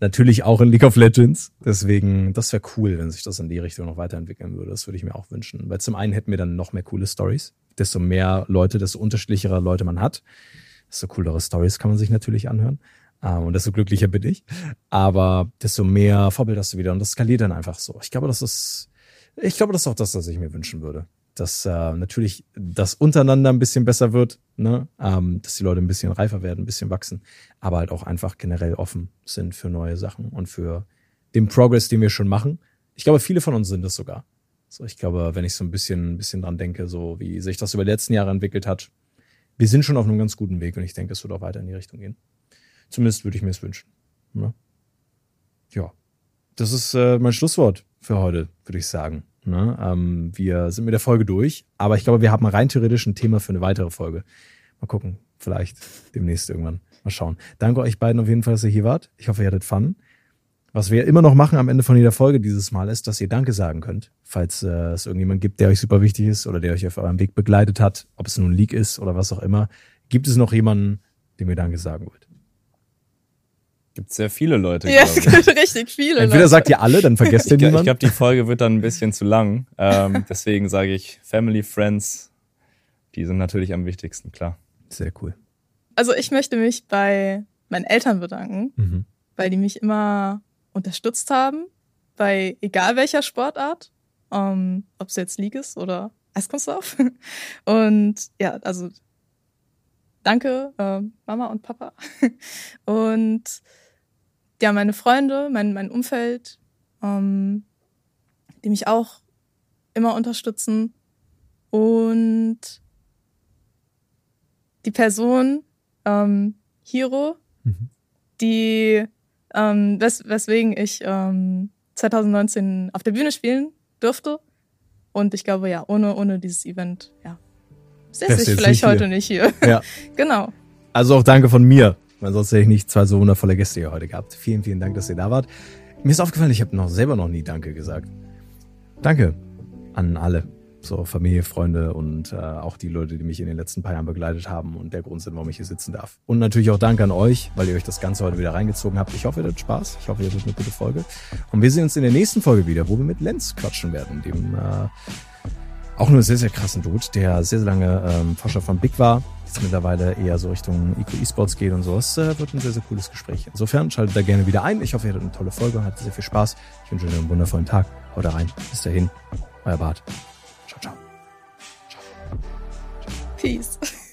Natürlich auch in League of Legends. Deswegen, das wäre cool, wenn sich das in die Richtung noch weiterentwickeln würde. Das würde ich mir auch wünschen. Weil zum einen hätten wir dann noch mehr coole Stories. Desto mehr Leute, desto unterschiedlichere Leute man hat, desto coolere Stories kann man sich natürlich anhören. Ähm, und desto glücklicher bin ich. Aber desto mehr Vorbild hast du wieder. Und das skaliert dann einfach so. Ich glaube, das ist, ich glaube, das ist auch das, was ich mir wünschen würde dass äh, natürlich das untereinander ein bisschen besser wird, ne? ähm, dass die Leute ein bisschen reifer werden, ein bisschen wachsen, aber halt auch einfach generell offen sind für neue Sachen und für den Progress, den wir schon machen. Ich glaube, viele von uns sind das sogar. So, ich glaube, wenn ich so ein bisschen, ein bisschen dran denke, so wie sich das über die letzten Jahre entwickelt hat, wir sind schon auf einem ganz guten Weg und ich denke, es wird auch weiter in die Richtung gehen. Zumindest würde ich mir es wünschen. Ne? Ja, das ist äh, mein Schlusswort für heute, würde ich sagen. Ne? Ähm, wir sind mit der Folge durch, aber ich glaube, wir haben rein theoretisch ein Thema für eine weitere Folge. Mal gucken, vielleicht demnächst irgendwann. Mal schauen. Danke euch beiden auf jeden Fall, dass ihr hier wart. Ich hoffe, ihr hattet Fun. Was wir immer noch machen am Ende von jeder Folge dieses Mal ist, dass ihr Danke sagen könnt, falls äh, es irgendjemand gibt, der euch super wichtig ist oder der euch auf eurem Weg begleitet hat, ob es nun ein Leak ist oder was auch immer. Gibt es noch jemanden, dem ihr Danke sagen wollt? Gibt sehr viele Leute. Ja, es gibt richtig viele. Entweder Leute. sagt ihr alle, dann vergesst ihr niemanden. Ich glaube, die Folge wird dann ein bisschen zu lang. Ähm, [laughs] deswegen sage ich Family, Friends, die sind natürlich am wichtigsten, klar. Sehr cool. Also ich möchte mich bei meinen Eltern bedanken, mhm. weil die mich immer unterstützt haben, bei egal welcher Sportart, ähm, ob es jetzt League ist oder Eiskunstlauf. [laughs] Und ja, also danke, äh, Mama und Papa. [laughs] und ja, meine Freunde, mein, mein Umfeld, ähm, die mich auch immer unterstützen. Und die Person, ähm, Hiro, mhm. die, ähm, wes weswegen ich ähm, 2019 auf der Bühne spielen durfte. Und ich glaube, ja, ohne, ohne dieses Event, ja, säße ich vielleicht heute hier. nicht hier. [laughs] Ja. [laughs] genau. Also auch danke von mir. Weil sonst hätte ich nicht zwei so wundervolle Gäste hier heute gehabt. Vielen, vielen Dank, dass ihr da wart. Mir ist aufgefallen, ich habe noch selber noch nie Danke gesagt. Danke an alle. So Familie, Freunde und äh, auch die Leute, die mich in den letzten paar Jahren begleitet haben und der Grund sind, warum ich hier sitzen darf. Und natürlich auch Danke an euch, weil ihr euch das Ganze heute wieder reingezogen habt. Ich hoffe, ihr hattet Spaß. Ich hoffe, ihr hattet eine gute Folge. Und wir sehen uns in der nächsten Folge wieder, wo wir mit Lenz quatschen werden, dem äh, auch nur sehr, sehr krassen Dude, der sehr, sehr lange ähm, Forscher von Big war, jetzt mittlerweile eher so Richtung Eco E-Sports geht und so. Es äh, wird ein sehr, sehr cooles Gespräch. Insofern schaltet da gerne wieder ein. Ich hoffe, ihr hattet eine tolle Folge und hattet sehr viel Spaß. Ich wünsche euch einen wundervollen Tag. Haut rein. Bis dahin. Euer Bart. Peace. [laughs]